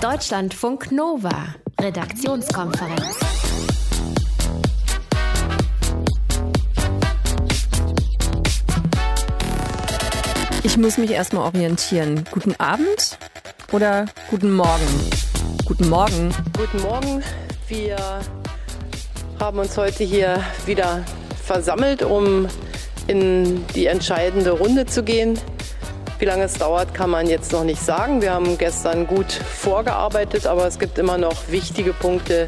Deutschlandfunk Nova, Redaktionskonferenz. Ich muss mich erstmal orientieren. Guten Abend oder guten Morgen? Guten Morgen. Guten Morgen. Wir haben uns heute hier wieder versammelt, um in die entscheidende Runde zu gehen. Wie lange es dauert, kann man jetzt noch nicht sagen. Wir haben gestern gut vorgearbeitet, aber es gibt immer noch wichtige Punkte,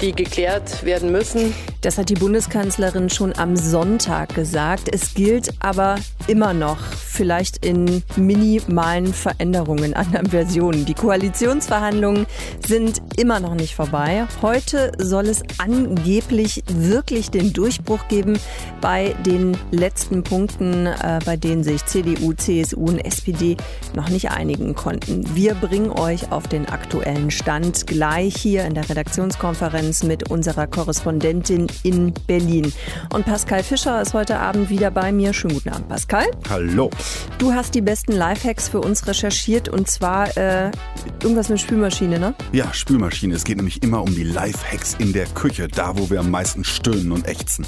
die geklärt werden müssen. Das hat die Bundeskanzlerin schon am Sonntag gesagt. Es gilt aber immer noch, vielleicht in minimalen Veränderungen, anderen Versionen. Die Koalitionsverhandlungen sind immer noch nicht vorbei. Heute soll es angeblich wirklich den Durchbruch geben bei den letzten Punkten, äh, bei denen sich CDU, CSU und SPD noch nicht einigen konnten. Wir bringen euch auf den aktuellen Stand gleich hier in der Redaktionskonferenz mit unserer Korrespondentin in Berlin. Und Pascal Fischer ist heute Abend wieder bei mir. Schönen guten Abend, Pascal. Hallo. Du hast die besten Lifehacks für uns recherchiert und zwar äh, irgendwas mit Spülmaschine, ne? Ja, Spülmaschine. Es geht nämlich immer um die Lifehacks in der Küche, da wo wir am meisten stöhnen und ächzen.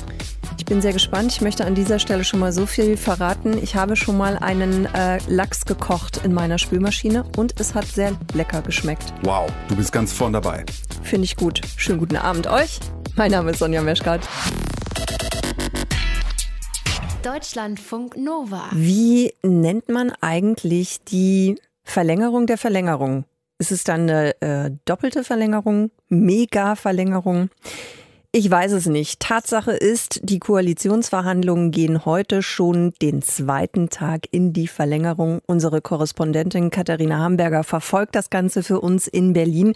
Ich bin sehr gespannt. Ich möchte an dieser Stelle schon mal so viel verraten. Ich habe schon mal einen äh, Lachs gekocht in meiner Spülmaschine und es hat sehr lecker geschmeckt. Wow, du bist ganz vorn dabei. Finde ich gut. Schönen guten Abend euch. Mein Name ist Sonja Meschkat. Deutschlandfunk Nova. Wie nennt man eigentlich die Verlängerung der Verlängerung? Ist es dann eine äh, doppelte Verlängerung, Mega-Verlängerung? Ich weiß es nicht. Tatsache ist, die Koalitionsverhandlungen gehen heute schon den zweiten Tag in die Verlängerung. Unsere Korrespondentin Katharina Hamburger verfolgt das Ganze für uns in Berlin.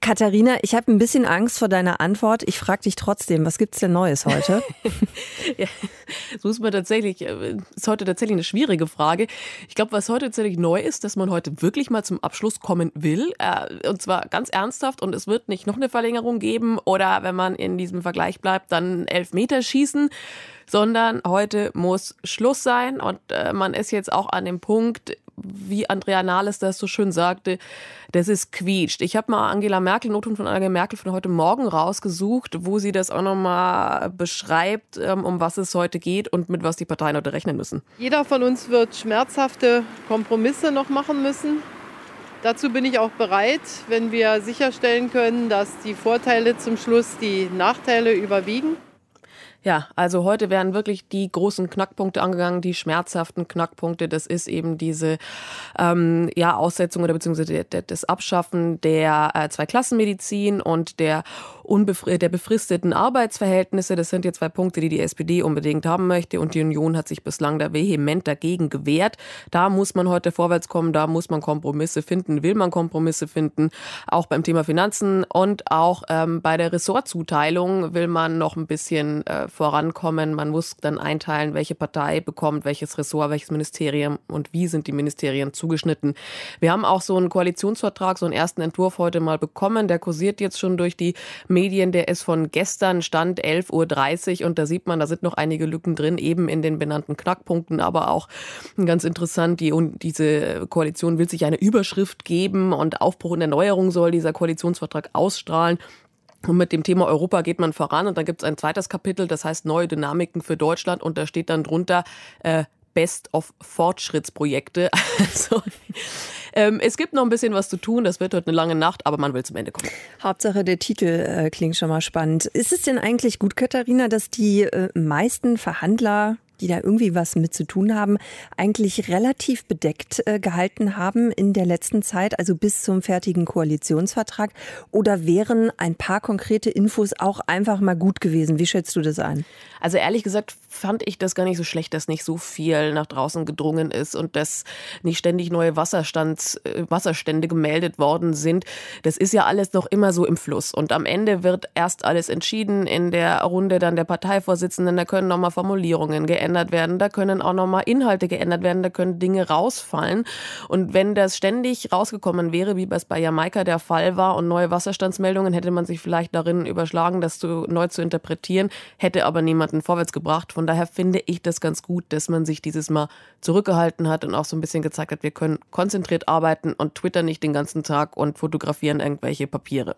Katharina, ich habe ein bisschen Angst vor deiner Antwort. Ich frage dich trotzdem, was gibt's denn Neues heute? ja, so ist man tatsächlich, äh, ist heute tatsächlich eine schwierige Frage. Ich glaube, was heute tatsächlich neu ist, dass man heute wirklich mal zum Abschluss kommen will. Äh, und zwar ganz ernsthaft. Und es wird nicht noch eine Verlängerung geben oder wenn man in diesem im Vergleich bleibt, dann Elfmeter schießen, sondern heute muss Schluss sein und äh, man ist jetzt auch an dem Punkt, wie Andrea Nahles das so schön sagte, das ist quietscht. Ich habe mal Angela Merkel, Noten von Angela Merkel von heute Morgen rausgesucht, wo sie das auch nochmal beschreibt, ähm, um was es heute geht und mit was die Parteien heute rechnen müssen. Jeder von uns wird schmerzhafte Kompromisse noch machen müssen. Dazu bin ich auch bereit, wenn wir sicherstellen können, dass die Vorteile zum Schluss die Nachteile überwiegen. Ja, also heute werden wirklich die großen Knackpunkte angegangen, die schmerzhaften Knackpunkte. Das ist eben diese ähm, ja, Aussetzung oder beziehungsweise das Abschaffen der äh, Zweiklassenmedizin und der, der befristeten Arbeitsverhältnisse. Das sind jetzt zwei Punkte, die die SPD unbedingt haben möchte und die Union hat sich bislang da vehement dagegen gewehrt. Da muss man heute vorwärts kommen, da muss man Kompromisse finden, will man Kompromisse finden, auch beim Thema Finanzen und auch ähm, bei der Ressortzuteilung will man noch ein bisschen äh, vorankommen. Man muss dann einteilen, welche Partei bekommt welches Ressort, welches Ministerium und wie sind die Ministerien zugeschnitten. Wir haben auch so einen Koalitionsvertrag, so einen ersten Entwurf heute mal bekommen. Der kursiert jetzt schon durch die Medien. Der ist von gestern, Stand 11.30 Uhr und da sieht man, da sind noch einige Lücken drin, eben in den benannten Knackpunkten, aber auch ganz interessant, die, diese Koalition will sich eine Überschrift geben und Aufbruch und Erneuerung soll dieser Koalitionsvertrag ausstrahlen. Und mit dem Thema Europa geht man voran und dann gibt es ein zweites Kapitel, das heißt Neue Dynamiken für Deutschland und da steht dann drunter äh, Best of Fortschrittsprojekte. Also, ähm, es gibt noch ein bisschen was zu tun, das wird heute eine lange Nacht, aber man will zum Ende kommen. Hauptsache der Titel äh, klingt schon mal spannend. Ist es denn eigentlich gut, Katharina, dass die äh, meisten Verhandler die da irgendwie was mit zu tun haben, eigentlich relativ bedeckt äh, gehalten haben in der letzten Zeit, also bis zum fertigen Koalitionsvertrag? Oder wären ein paar konkrete Infos auch einfach mal gut gewesen? Wie schätzt du das ein? Also ehrlich gesagt fand ich das gar nicht so schlecht, dass nicht so viel nach draußen gedrungen ist und dass nicht ständig neue Wasserstands, äh, Wasserstände gemeldet worden sind. Das ist ja alles noch immer so im Fluss. Und am Ende wird erst alles entschieden in der Runde dann der Parteivorsitzenden. Da können nochmal Formulierungen geändert geändert werden, da können auch nochmal Inhalte geändert werden, da können Dinge rausfallen. Und wenn das ständig rausgekommen wäre, wie es bei Jamaika der Fall war und neue Wasserstandsmeldungen, hätte man sich vielleicht darin überschlagen, das zu, neu zu interpretieren, hätte aber niemanden vorwärts gebracht. Von daher finde ich das ganz gut, dass man sich dieses Mal zurückgehalten hat und auch so ein bisschen gezeigt hat, wir können konzentriert arbeiten und Twitter nicht den ganzen Tag und fotografieren irgendwelche Papiere.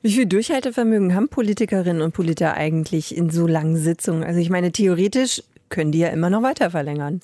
Wie viel Durchhaltevermögen haben Politikerinnen und Politiker eigentlich in so langen Sitzungen? Also ich meine, theoretisch können die ja immer noch weiter verlängern.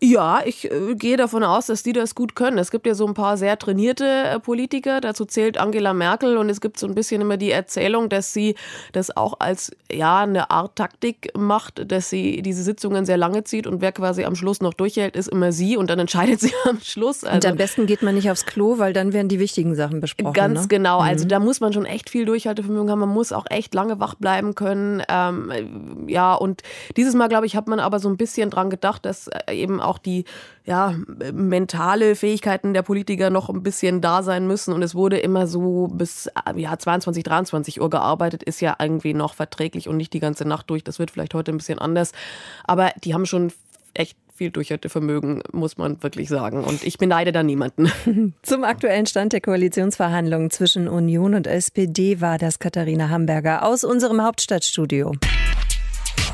Ja, ich äh, gehe davon aus, dass die das gut können. Es gibt ja so ein paar sehr trainierte äh, Politiker, dazu zählt Angela Merkel und es gibt so ein bisschen immer die Erzählung, dass sie das auch als ja eine Art Taktik macht, dass sie diese Sitzungen sehr lange zieht und wer quasi am Schluss noch durchhält, ist immer sie und dann entscheidet sie am Schluss. Also, und am besten geht man nicht aufs Klo, weil dann werden die wichtigen Sachen besprochen. Ganz ne? genau. Also mhm. da muss man schon echt viel Durchhaltevermögen haben. Man muss auch echt lange wach bleiben können. Ähm, ja, und dieses Mal, glaube ich, hat man aber so ein bisschen dran gedacht, dass äh, eben auch die ja, mentale Fähigkeiten der Politiker noch ein bisschen da sein müssen. Und es wurde immer so bis äh, ja, 22, 23 Uhr gearbeitet, ist ja irgendwie noch verträglich und nicht die ganze Nacht durch. Das wird vielleicht heute ein bisschen anders. Aber die haben schon echt viel Durchhaltevermögen, muss man wirklich sagen. Und ich beneide da niemanden. Zum aktuellen Stand der Koalitionsverhandlungen zwischen Union und SPD war das Katharina Hamburger aus unserem Hauptstadtstudio.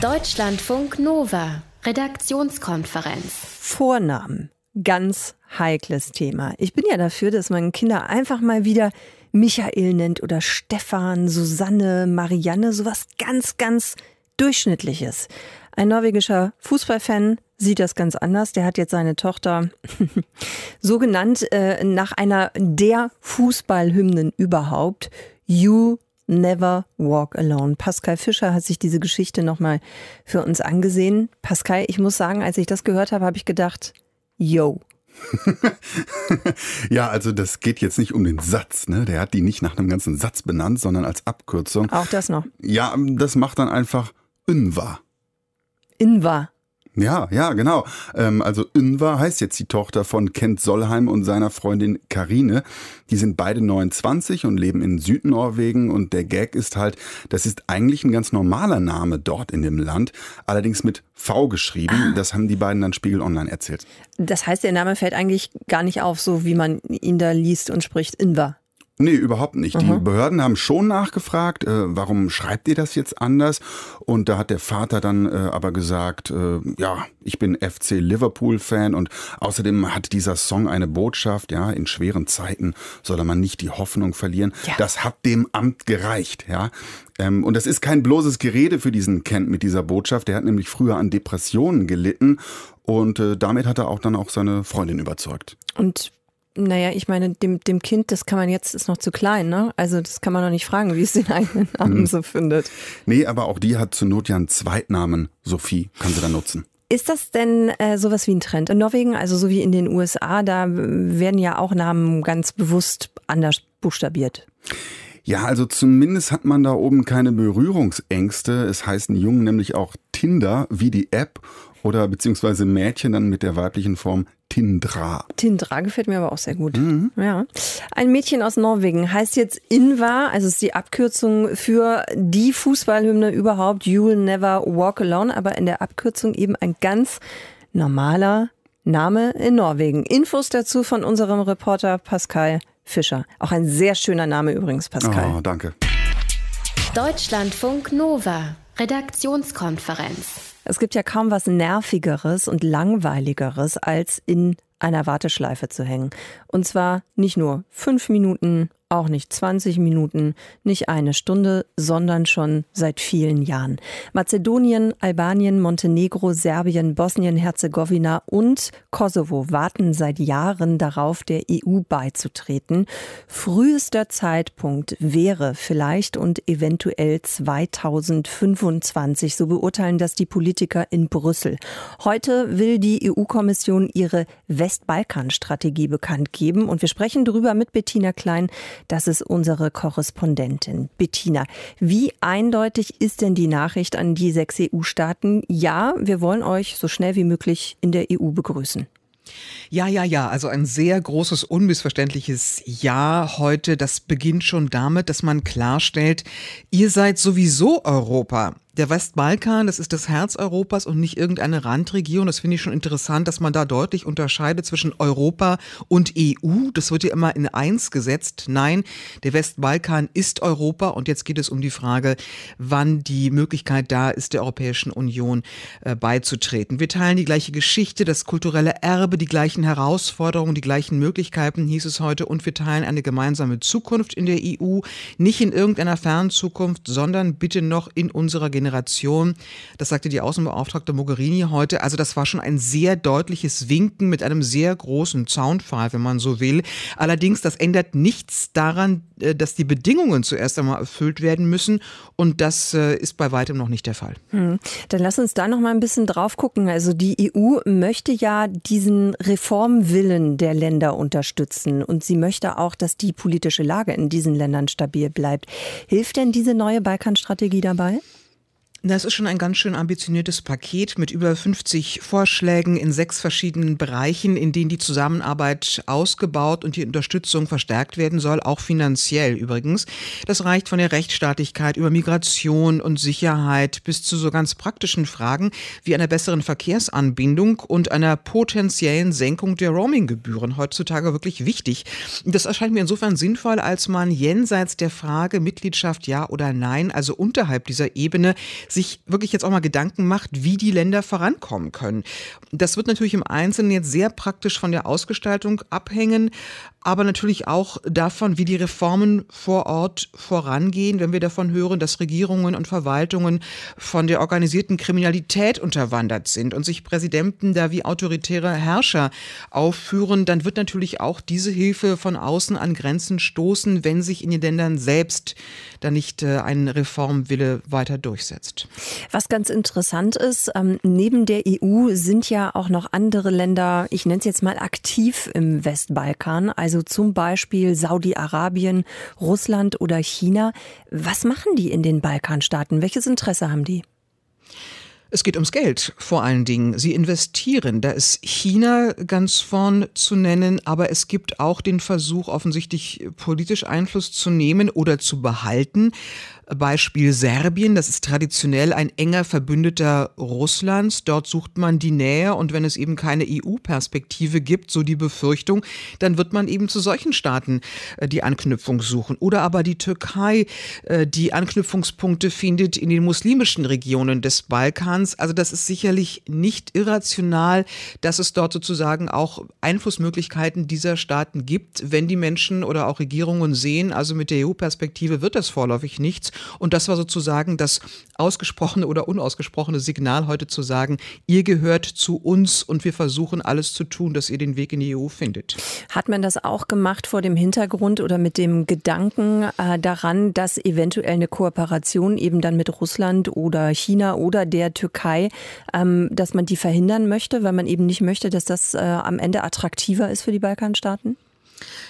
Deutschlandfunk Nova, Redaktionskonferenz. Vornamen. Ganz heikles Thema. Ich bin ja dafür, dass man Kinder einfach mal wieder Michael nennt oder Stefan, Susanne, Marianne, sowas ganz, ganz Durchschnittliches. Ein norwegischer Fußballfan sieht das ganz anders. Der hat jetzt seine Tochter so genannt äh, nach einer der Fußballhymnen überhaupt. You Never Walk Alone. Pascal Fischer hat sich diese Geschichte nochmal für uns angesehen. Pascal, ich muss sagen, als ich das gehört habe, habe ich gedacht, yo. ja, also das geht jetzt nicht um den Satz, ne? Der hat die nicht nach einem ganzen Satz benannt, sondern als Abkürzung. Auch das noch. Ja, das macht dann einfach Unwa. Inwa. Ja, ja, genau. Ähm, also Ünvar heißt jetzt die Tochter von Kent Sollheim und seiner Freundin Karine. Die sind beide 29 und leben in Südnorwegen und der Gag ist halt, das ist eigentlich ein ganz normaler Name dort in dem Land, allerdings mit V geschrieben. Ah. Das haben die beiden dann Spiegel Online erzählt. Das heißt, der Name fällt eigentlich gar nicht auf, so wie man ihn da liest und spricht. Invar. Nee, überhaupt nicht. Die mhm. Behörden haben schon nachgefragt, äh, warum schreibt ihr das jetzt anders? Und da hat der Vater dann äh, aber gesagt, äh, ja, ich bin FC Liverpool-Fan und außerdem hat dieser Song eine Botschaft, ja, in schweren Zeiten solle man nicht die Hoffnung verlieren. Ja. Das hat dem Amt gereicht, ja. Ähm, und das ist kein bloßes Gerede für diesen Kent mit dieser Botschaft. Der hat nämlich früher an Depressionen gelitten und äh, damit hat er auch dann auch seine Freundin überzeugt. Und naja, ich meine, dem, dem Kind, das kann man jetzt, ist noch zu klein, ne? Also das kann man noch nicht fragen, wie es den eigenen Namen hm. so findet. Nee, aber auch die hat zur Not ja einen Zweitnamen, Sophie, kann sie da nutzen. Ist das denn äh, sowas wie ein Trend in Norwegen? Also so wie in den USA, da werden ja auch Namen ganz bewusst anders buchstabiert. Ja, also zumindest hat man da oben keine Berührungsängste. Es heißen Jungen nämlich auch Tinder wie die App oder beziehungsweise Mädchen dann mit der weiblichen Form Tindra. Tindra gefällt mir aber auch sehr gut. Mhm. Ja. Ein Mädchen aus Norwegen heißt jetzt Inva, also ist die Abkürzung für die Fußballhymne überhaupt, You'll Never Walk Alone, aber in der Abkürzung eben ein ganz normaler Name in Norwegen. Infos dazu von unserem Reporter Pascal Fischer. Auch ein sehr schöner Name übrigens, Pascal. Oh, danke. Deutschlandfunk Nova, Redaktionskonferenz. Es gibt ja kaum was Nervigeres und Langweiligeres, als in einer Warteschleife zu hängen. Und zwar nicht nur fünf Minuten, auch nicht 20 Minuten, nicht eine Stunde, sondern schon seit vielen Jahren. Mazedonien, Albanien, Montenegro, Serbien, Bosnien-Herzegowina und Kosovo warten seit Jahren darauf, der EU beizutreten. Frühester Zeitpunkt wäre vielleicht und eventuell 2025, so beurteilen das die Politiker in Brüssel. Heute will die EU-Kommission ihre Westbalkan-Strategie bekannt geben und wir sprechen darüber mit Bettina Klein, das ist unsere Korrespondentin Bettina. Wie eindeutig ist denn die Nachricht an die sechs EU-Staaten? Ja, wir wollen euch so schnell wie möglich in der EU begrüßen. Ja, ja, ja. Also ein sehr großes, unmissverständliches Ja heute. Das beginnt schon damit, dass man klarstellt, ihr seid sowieso Europa. Der Westbalkan, das ist das Herz Europas und nicht irgendeine Randregion. Das finde ich schon interessant, dass man da deutlich unterscheidet zwischen Europa und EU. Das wird ja immer in eins gesetzt. Nein, der Westbalkan ist Europa und jetzt geht es um die Frage, wann die Möglichkeit da ist, der Europäischen Union äh, beizutreten. Wir teilen die gleiche Geschichte, das kulturelle Erbe, die gleichen Herausforderungen, die gleichen Möglichkeiten, hieß es heute, und wir teilen eine gemeinsame Zukunft in der EU, nicht in irgendeiner fernen Zukunft, sondern bitte noch in unserer Generation Generation. Das sagte die Außenbeauftragte Mogherini heute. Also das war schon ein sehr deutliches Winken mit einem sehr großen Zaunpfahl, wenn man so will. Allerdings, das ändert nichts daran, äh, dass die Bedingungen zuerst einmal erfüllt werden müssen. Und das äh, ist bei weitem noch nicht der Fall. Hm. Dann lass uns da noch mal ein bisschen drauf gucken. Also die EU möchte ja diesen Reformwillen der Länder unterstützen. Und sie möchte auch, dass die politische Lage in diesen Ländern stabil bleibt. Hilft denn diese neue Balkanstrategie dabei? Das ist schon ein ganz schön ambitioniertes Paket mit über 50 Vorschlägen in sechs verschiedenen Bereichen, in denen die Zusammenarbeit ausgebaut und die Unterstützung verstärkt werden soll, auch finanziell übrigens. Das reicht von der Rechtsstaatlichkeit über Migration und Sicherheit bis zu so ganz praktischen Fragen wie einer besseren Verkehrsanbindung und einer potenziellen Senkung der Roaminggebühren. Heutzutage wirklich wichtig. Das erscheint mir insofern sinnvoll, als man jenseits der Frage Mitgliedschaft ja oder nein, also unterhalb dieser Ebene, sich wirklich jetzt auch mal Gedanken macht, wie die Länder vorankommen können. Das wird natürlich im Einzelnen jetzt sehr praktisch von der Ausgestaltung abhängen, aber natürlich auch davon, wie die Reformen vor Ort vorangehen, wenn wir davon hören, dass Regierungen und Verwaltungen von der organisierten Kriminalität unterwandert sind und sich Präsidenten da wie autoritäre Herrscher aufführen, dann wird natürlich auch diese Hilfe von außen an Grenzen stoßen, wenn sich in den Ländern selbst da nicht äh, ein Reformwille weiter durchsetzt. Was ganz interessant ist, ähm, neben der EU sind ja auch noch andere Länder, ich nenne es jetzt mal aktiv im Westbalkan, also also zum Beispiel Saudi-Arabien, Russland oder China. Was machen die in den Balkanstaaten? Welches Interesse haben die? Es geht ums Geld vor allen Dingen. Sie investieren. Da ist China ganz vorn zu nennen, aber es gibt auch den Versuch, offensichtlich politisch Einfluss zu nehmen oder zu behalten. Beispiel Serbien, das ist traditionell ein enger Verbündeter Russlands. Dort sucht man die Nähe und wenn es eben keine EU-Perspektive gibt, so die Befürchtung, dann wird man eben zu solchen Staaten äh, die Anknüpfung suchen. Oder aber die Türkei, äh, die Anknüpfungspunkte findet in den muslimischen Regionen des Balkans. Also das ist sicherlich nicht irrational, dass es dort sozusagen auch Einflussmöglichkeiten dieser Staaten gibt, wenn die Menschen oder auch Regierungen sehen, also mit der EU-Perspektive wird das vorläufig nichts und das war sozusagen das ausgesprochene oder unausgesprochene Signal heute zu sagen, ihr gehört zu uns und wir versuchen alles zu tun, dass ihr den Weg in die EU findet. Hat man das auch gemacht vor dem Hintergrund oder mit dem Gedanken äh, daran, dass eventuell eine Kooperation eben dann mit Russland oder China oder der Türkei, ähm, dass man die verhindern möchte, weil man eben nicht möchte, dass das äh, am Ende attraktiver ist für die Balkanstaaten?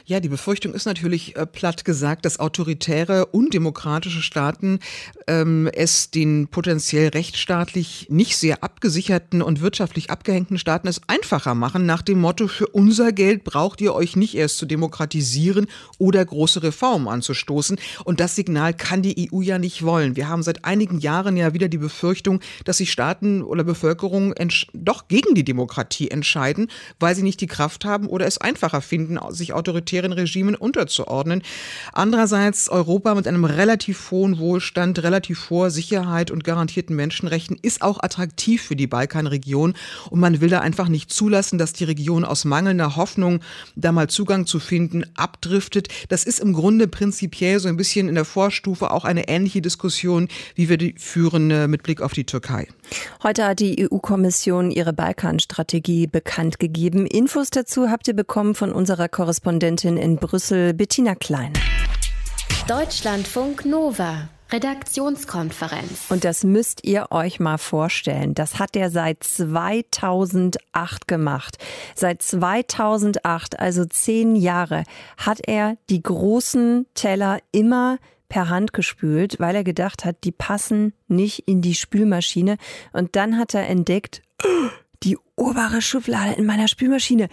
Ja, die Befürchtung ist natürlich äh, platt gesagt, dass autoritäre, undemokratische Staaten ähm, es den potenziell rechtsstaatlich nicht sehr abgesicherten und wirtschaftlich abgehängten Staaten es einfacher machen, nach dem Motto, für unser Geld braucht ihr euch nicht erst zu demokratisieren oder große Reformen anzustoßen. Und das Signal kann die EU ja nicht wollen. Wir haben seit einigen Jahren ja wieder die Befürchtung, dass sich Staaten oder Bevölkerung doch gegen die Demokratie entscheiden, weil sie nicht die Kraft haben oder es einfacher finden, sich autoritären Regimen unterzuordnen. Andererseits Europa mit einem relativ hohen Wohlstand, relativ hoher Sicherheit und garantierten Menschenrechten ist auch attraktiv für die Balkanregion und man will da einfach nicht zulassen, dass die Region aus mangelnder Hoffnung, da mal Zugang zu finden, abdriftet. Das ist im Grunde prinzipiell so ein bisschen in der Vorstufe auch eine ähnliche Diskussion, wie wir die führen äh, mit Blick auf die Türkei. Heute hat die EU-Kommission ihre Balkanstrategie bekannt gegeben. Infos dazu habt ihr bekommen von unserer Korrespondentin in Brüssel, Bettina Klein. Deutschlandfunk Nova. Redaktionskonferenz. Und das müsst ihr euch mal vorstellen. Das hat er seit 2008 gemacht. Seit 2008, also zehn Jahre, hat er die großen Teller immer per Hand gespült, weil er gedacht hat, die passen nicht in die Spülmaschine. Und dann hat er entdeckt, die obere Schublade in meiner Spülmaschine,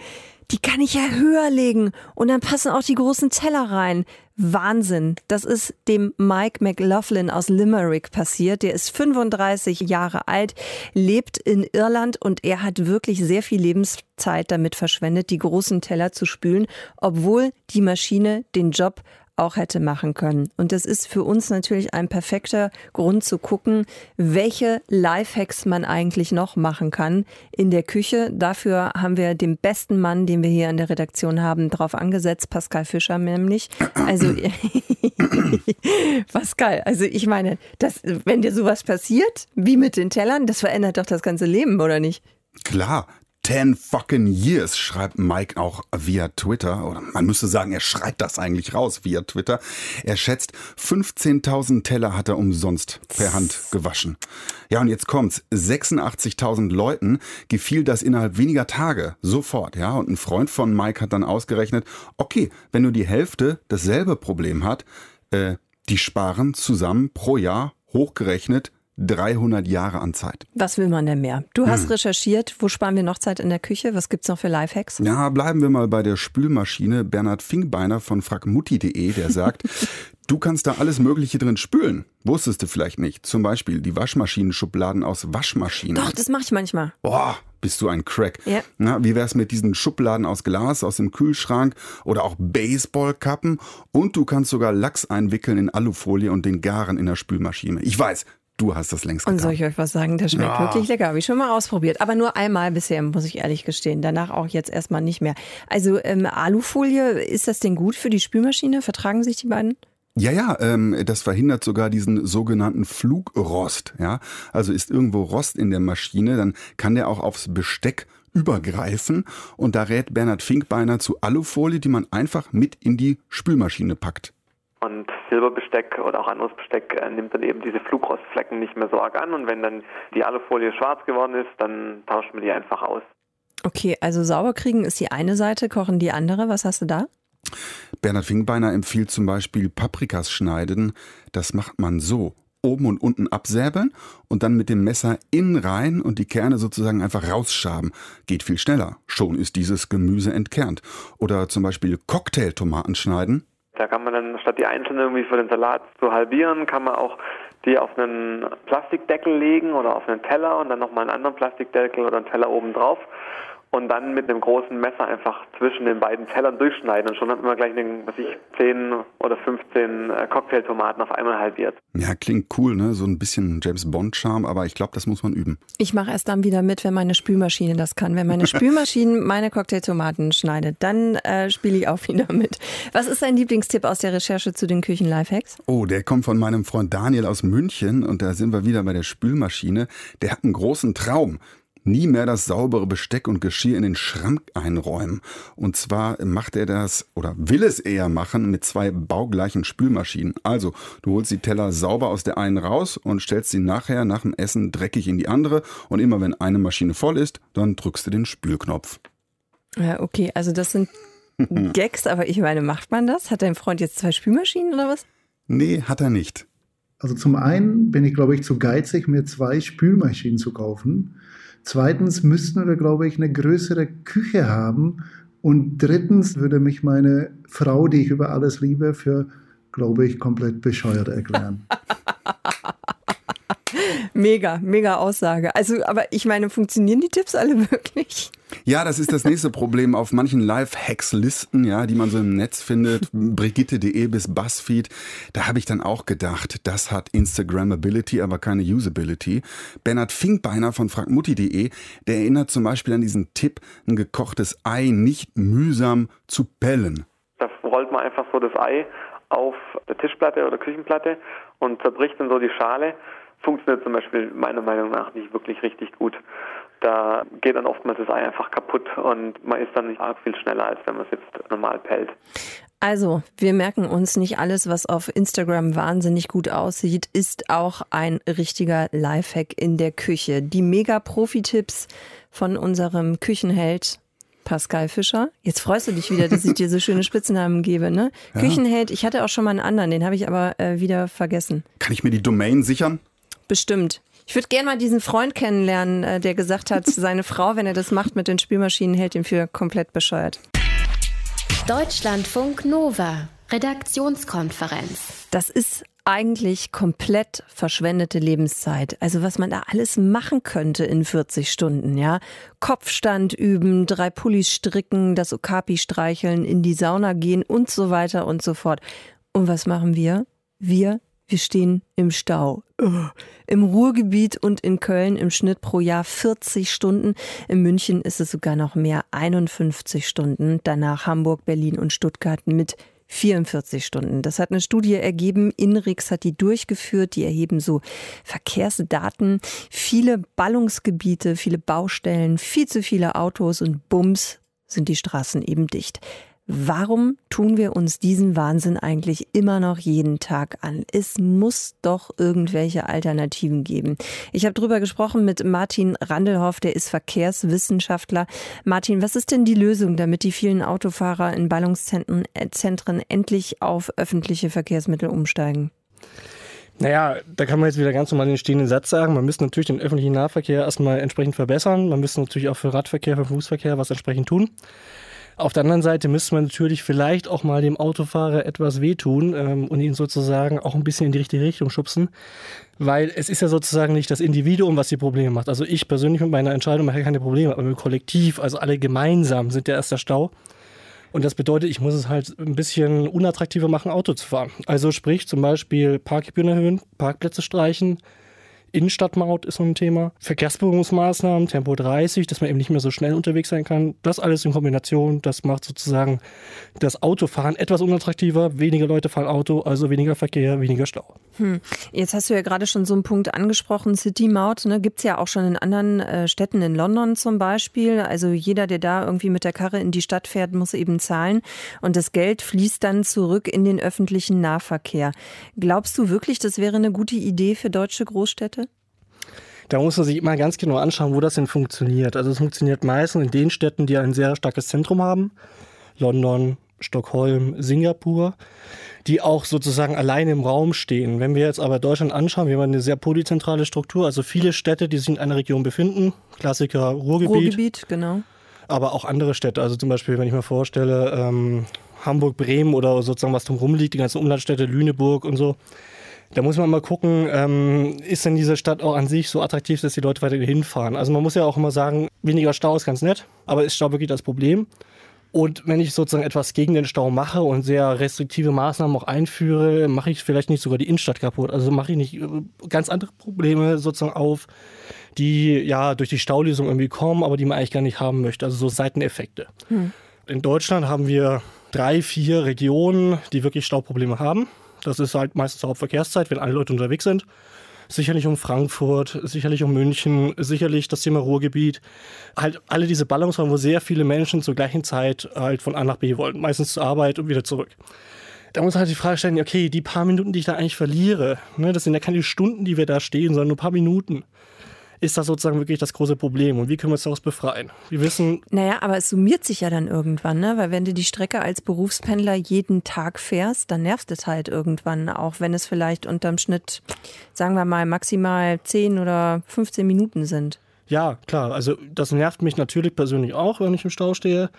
die kann ich ja höher legen und dann passen auch die großen Teller rein. Wahnsinn. Das ist dem Mike McLaughlin aus Limerick passiert. Der ist 35 Jahre alt, lebt in Irland und er hat wirklich sehr viel Lebenszeit damit verschwendet, die großen Teller zu spülen, obwohl die Maschine den Job auch hätte machen können. Und das ist für uns natürlich ein perfekter Grund zu gucken, welche Lifehacks man eigentlich noch machen kann in der Küche. Dafür haben wir den besten Mann, den wir hier in der Redaktion haben, drauf angesetzt, Pascal Fischer nämlich. Also Pascal, also ich meine, das, wenn dir sowas passiert, wie mit den Tellern, das verändert doch das ganze Leben, oder nicht? Klar, Ten fucking years, schreibt Mike auch via Twitter. Oder man müsste sagen, er schreit das eigentlich raus via Twitter. Er schätzt, 15.000 Teller hat er umsonst per Hand gewaschen. Ja, und jetzt kommt's. 86.000 Leuten gefiel das innerhalb weniger Tage. Sofort, ja. Und ein Freund von Mike hat dann ausgerechnet, okay, wenn nur die Hälfte dasselbe Problem hat, äh, die sparen zusammen pro Jahr hochgerechnet 300 Jahre an Zeit. Was will man denn mehr? Du hast hm. recherchiert, wo sparen wir noch Zeit in der Küche? Was gibt's noch für Lifehacks? Ja, bleiben wir mal bei der Spülmaschine. Bernhard Finkbeiner von fragmutti.de, der sagt, du kannst da alles Mögliche drin spülen. Wusstest du vielleicht nicht. Zum Beispiel die Waschmaschinenschubladen aus Waschmaschinen. Doch, das mache ich manchmal. Boah, bist du ein Crack. Ja. Na, wie wär's mit diesen Schubladen aus Glas, aus dem Kühlschrank oder auch Baseballkappen? Und du kannst sogar Lachs einwickeln in Alufolie und den garen in der Spülmaschine. Ich weiß, Du hast das längst getan. Und soll ich euch was sagen? Das schmeckt ja. wirklich lecker. Habe ich schon mal ausprobiert. Aber nur einmal bisher, muss ich ehrlich gestehen. Danach auch jetzt erstmal nicht mehr. Also ähm, Alufolie, ist das denn gut für die Spülmaschine? Vertragen sich die beiden? Ja, ja, ähm, das verhindert sogar diesen sogenannten Flugrost. Ja, also ist irgendwo Rost in der Maschine, dann kann der auch aufs Besteck übergreifen. Und da rät Bernhard Finkbeiner zu Alufolie, die man einfach mit in die Spülmaschine packt. Und Silberbesteck oder auch anderes Besteck äh, nimmt dann eben diese Flugrostflecken nicht mehr so arg an. Und wenn dann die Alufolie schwarz geworden ist, dann tauscht man die einfach aus. Okay, also sauber kriegen ist die eine Seite, kochen die andere. Was hast du da? Bernhard Finkbeiner empfiehlt zum Beispiel Paprikas schneiden. Das macht man so. Oben und unten absäbeln und dann mit dem Messer innen rein und die Kerne sozusagen einfach rausschaben. Geht viel schneller. Schon ist dieses Gemüse entkernt. Oder zum Beispiel Cocktailtomaten schneiden. Da kann man dann, statt die einzelnen irgendwie für den Salat zu halbieren, kann man auch die auf einen Plastikdeckel legen oder auf einen Teller und dann nochmal einen anderen Plastikdeckel oder einen Teller oben drauf und dann mit einem großen Messer einfach zwischen den beiden Tellern durchschneiden. Und schon hat man gleich, einen, was ich, 10 oder 15 äh, Cocktailtomaten auf einmal halbiert. Ja, klingt cool, ne? So ein bisschen James Bond-Charme, aber ich glaube, das muss man üben. Ich mache erst dann wieder mit, wenn meine Spülmaschine das kann. Wenn meine Spülmaschine meine Cocktailtomaten schneidet, dann äh, spiele ich auch wieder mit. Was ist dein Lieblingstipp aus der Recherche zu den Küchen-Lifehacks? Oh, der kommt von meinem Freund Daniel aus München und da sind wir wieder bei der Spülmaschine. Der hat einen großen Traum nie mehr das saubere Besteck und Geschirr in den Schrank einräumen. Und zwar macht er das oder will es eher machen mit zwei baugleichen Spülmaschinen. Also, du holst die Teller sauber aus der einen raus und stellst sie nachher nach dem Essen dreckig in die andere. Und immer wenn eine Maschine voll ist, dann drückst du den Spülknopf. Ja, okay, also das sind Gags, aber ich meine, macht man das? Hat dein Freund jetzt zwei Spülmaschinen oder was? Nee, hat er nicht. Also zum einen bin ich, glaube ich, zu geizig, mir zwei Spülmaschinen zu kaufen. Zweitens müssten wir, glaube ich, eine größere Küche haben. Und drittens würde mich meine Frau, die ich über alles liebe, für, glaube ich, komplett bescheuert erklären. mega, mega Aussage. Also, aber ich meine, funktionieren die Tipps alle wirklich? Ja, das ist das nächste Problem auf manchen Live-Hacks-Listen, ja, die man so im Netz findet, brigitte.de bis Buzzfeed. Da habe ich dann auch gedacht, das hat Instagrammability, aber keine Usability. Bernhard Finkbeiner von fragmutti.de, der erinnert zum Beispiel an diesen Tipp, ein gekochtes Ei nicht mühsam zu pellen. Da rollt man einfach so das Ei auf der Tischplatte oder Küchenplatte und zerbricht dann so die Schale. Funktioniert zum Beispiel meiner Meinung nach nicht wirklich richtig gut da geht dann oftmals das Ei einfach kaputt und man ist dann nicht arg viel schneller, als wenn man es jetzt normal pellt. Also, wir merken uns nicht alles, was auf Instagram wahnsinnig gut aussieht, ist auch ein richtiger Lifehack in der Küche. Die Mega-Profi-Tipps von unserem Küchenheld Pascal Fischer. Jetzt freust du dich wieder, dass ich dir so schöne Spitznamen gebe, ne? Ja. Küchenheld, ich hatte auch schon mal einen anderen, den habe ich aber äh, wieder vergessen. Kann ich mir die Domain sichern? Bestimmt. Ich würde gerne mal diesen Freund kennenlernen, äh, der gesagt hat, seine Frau, wenn er das macht mit den Spülmaschinen, hält ihn für komplett bescheuert. Deutschlandfunk Nova, Redaktionskonferenz. Das ist eigentlich komplett verschwendete Lebenszeit. Also was man da alles machen könnte in 40 Stunden, ja. Kopfstand üben, drei Pullis stricken, das Okapi streicheln, in die Sauna gehen und so weiter und so fort. Und was machen wir? Wir wir stehen im Stau. Im Ruhrgebiet und in Köln im Schnitt pro Jahr 40 Stunden. In München ist es sogar noch mehr, 51 Stunden. Danach Hamburg, Berlin und Stuttgart mit 44 Stunden. Das hat eine Studie ergeben. Inrix hat die durchgeführt. Die erheben so Verkehrsdaten. Viele Ballungsgebiete, viele Baustellen, viel zu viele Autos und Bums sind die Straßen eben dicht. Warum tun wir uns diesen Wahnsinn eigentlich immer noch jeden Tag an? Es muss doch irgendwelche Alternativen geben. Ich habe darüber gesprochen mit Martin Randelhoff, der ist Verkehrswissenschaftler. Martin, was ist denn die Lösung, damit die vielen Autofahrer in Ballungszentren äh, Zentren endlich auf öffentliche Verkehrsmittel umsteigen? Naja, da kann man jetzt wieder ganz normal den stehenden Satz sagen. Man müsste natürlich den öffentlichen Nahverkehr erstmal entsprechend verbessern. Man müsste natürlich auch für Radverkehr, für Fußverkehr was entsprechend tun. Auf der anderen Seite müsste man natürlich vielleicht auch mal dem Autofahrer etwas wehtun ähm, und ihn sozusagen auch ein bisschen in die richtige Richtung schubsen. Weil es ist ja sozusagen nicht das Individuum, was die Probleme macht. Also ich persönlich mit meiner Entscheidung mache keine Probleme, aber mit Kollektiv, also alle gemeinsam sind der erste Stau. Und das bedeutet, ich muss es halt ein bisschen unattraktiver machen, Auto zu fahren. Also sprich zum Beispiel Parkgebühren erhöhen, Parkplätze streichen, Innenstadtmaut ist so ein Thema. Verkehrsberuhigungsmaßnahmen, Tempo 30, dass man eben nicht mehr so schnell unterwegs sein kann. Das alles in Kombination, das macht sozusagen das Autofahren etwas unattraktiver. Weniger Leute fahren Auto, also weniger Verkehr, weniger Stau. Hm. Jetzt hast du ja gerade schon so einen Punkt angesprochen, City-Maut. Ne, Gibt es ja auch schon in anderen äh, Städten, in London zum Beispiel. Also jeder, der da irgendwie mit der Karre in die Stadt fährt, muss eben zahlen. Und das Geld fließt dann zurück in den öffentlichen Nahverkehr. Glaubst du wirklich, das wäre eine gute Idee für deutsche Großstädte? Da muss man sich immer ganz genau anschauen, wo das denn funktioniert. Also es funktioniert meistens in den Städten, die ein sehr starkes Zentrum haben. London, Stockholm, Singapur, die auch sozusagen alleine im Raum stehen. Wenn wir jetzt aber Deutschland anschauen, wir haben eine sehr polyzentrale Struktur, also viele Städte, die sich in einer Region befinden. Klassiker Ruhrgebiet. Ruhrgebiet, genau. Aber auch andere Städte, also zum Beispiel, wenn ich mir vorstelle, ähm, Hamburg, Bremen oder sozusagen was drumherum liegt, die ganzen Umlandstädte, Lüneburg und so. Da muss man mal gucken, ähm, ist denn diese Stadt auch an sich so attraktiv, dass die Leute weiter hinfahren? Also man muss ja auch immer sagen, weniger Stau ist ganz nett, aber ist Stau wirklich das Problem? Und wenn ich sozusagen etwas gegen den Stau mache und sehr restriktive Maßnahmen auch einführe, mache ich vielleicht nicht sogar die Innenstadt kaputt. Also mache ich nicht äh, ganz andere Probleme sozusagen auf, die ja durch die Staulösung irgendwie kommen, aber die man eigentlich gar nicht haben möchte. Also so Seiteneffekte. Hm. In Deutschland haben wir drei, vier Regionen, die wirklich Stauprobleme haben. Das ist halt meistens Hauptverkehrszeit, wenn alle Leute unterwegs sind. Sicherlich um Frankfurt, sicherlich um München, sicherlich das Thema Ruhrgebiet. Halt alle diese Ballungsräume, wo sehr viele Menschen zur gleichen Zeit halt von A nach B wollen. Meistens zur Arbeit und wieder zurück. Da muss man halt die Frage stellen, okay, die paar Minuten, die ich da eigentlich verliere, ne, das sind ja keine Stunden, die wir da stehen, sondern nur ein paar Minuten ist das sozusagen wirklich das große Problem und wie können wir uns daraus befreien? Wir wissen. Naja, aber es summiert sich ja dann irgendwann, ne? Weil wenn du die Strecke als Berufspendler jeden Tag fährst, dann nervt es halt irgendwann, auch wenn es vielleicht unterm Schnitt, sagen wir mal, maximal 10 oder 15 Minuten sind. Ja, klar. Also das nervt mich natürlich persönlich auch, wenn ich im Stau stehe.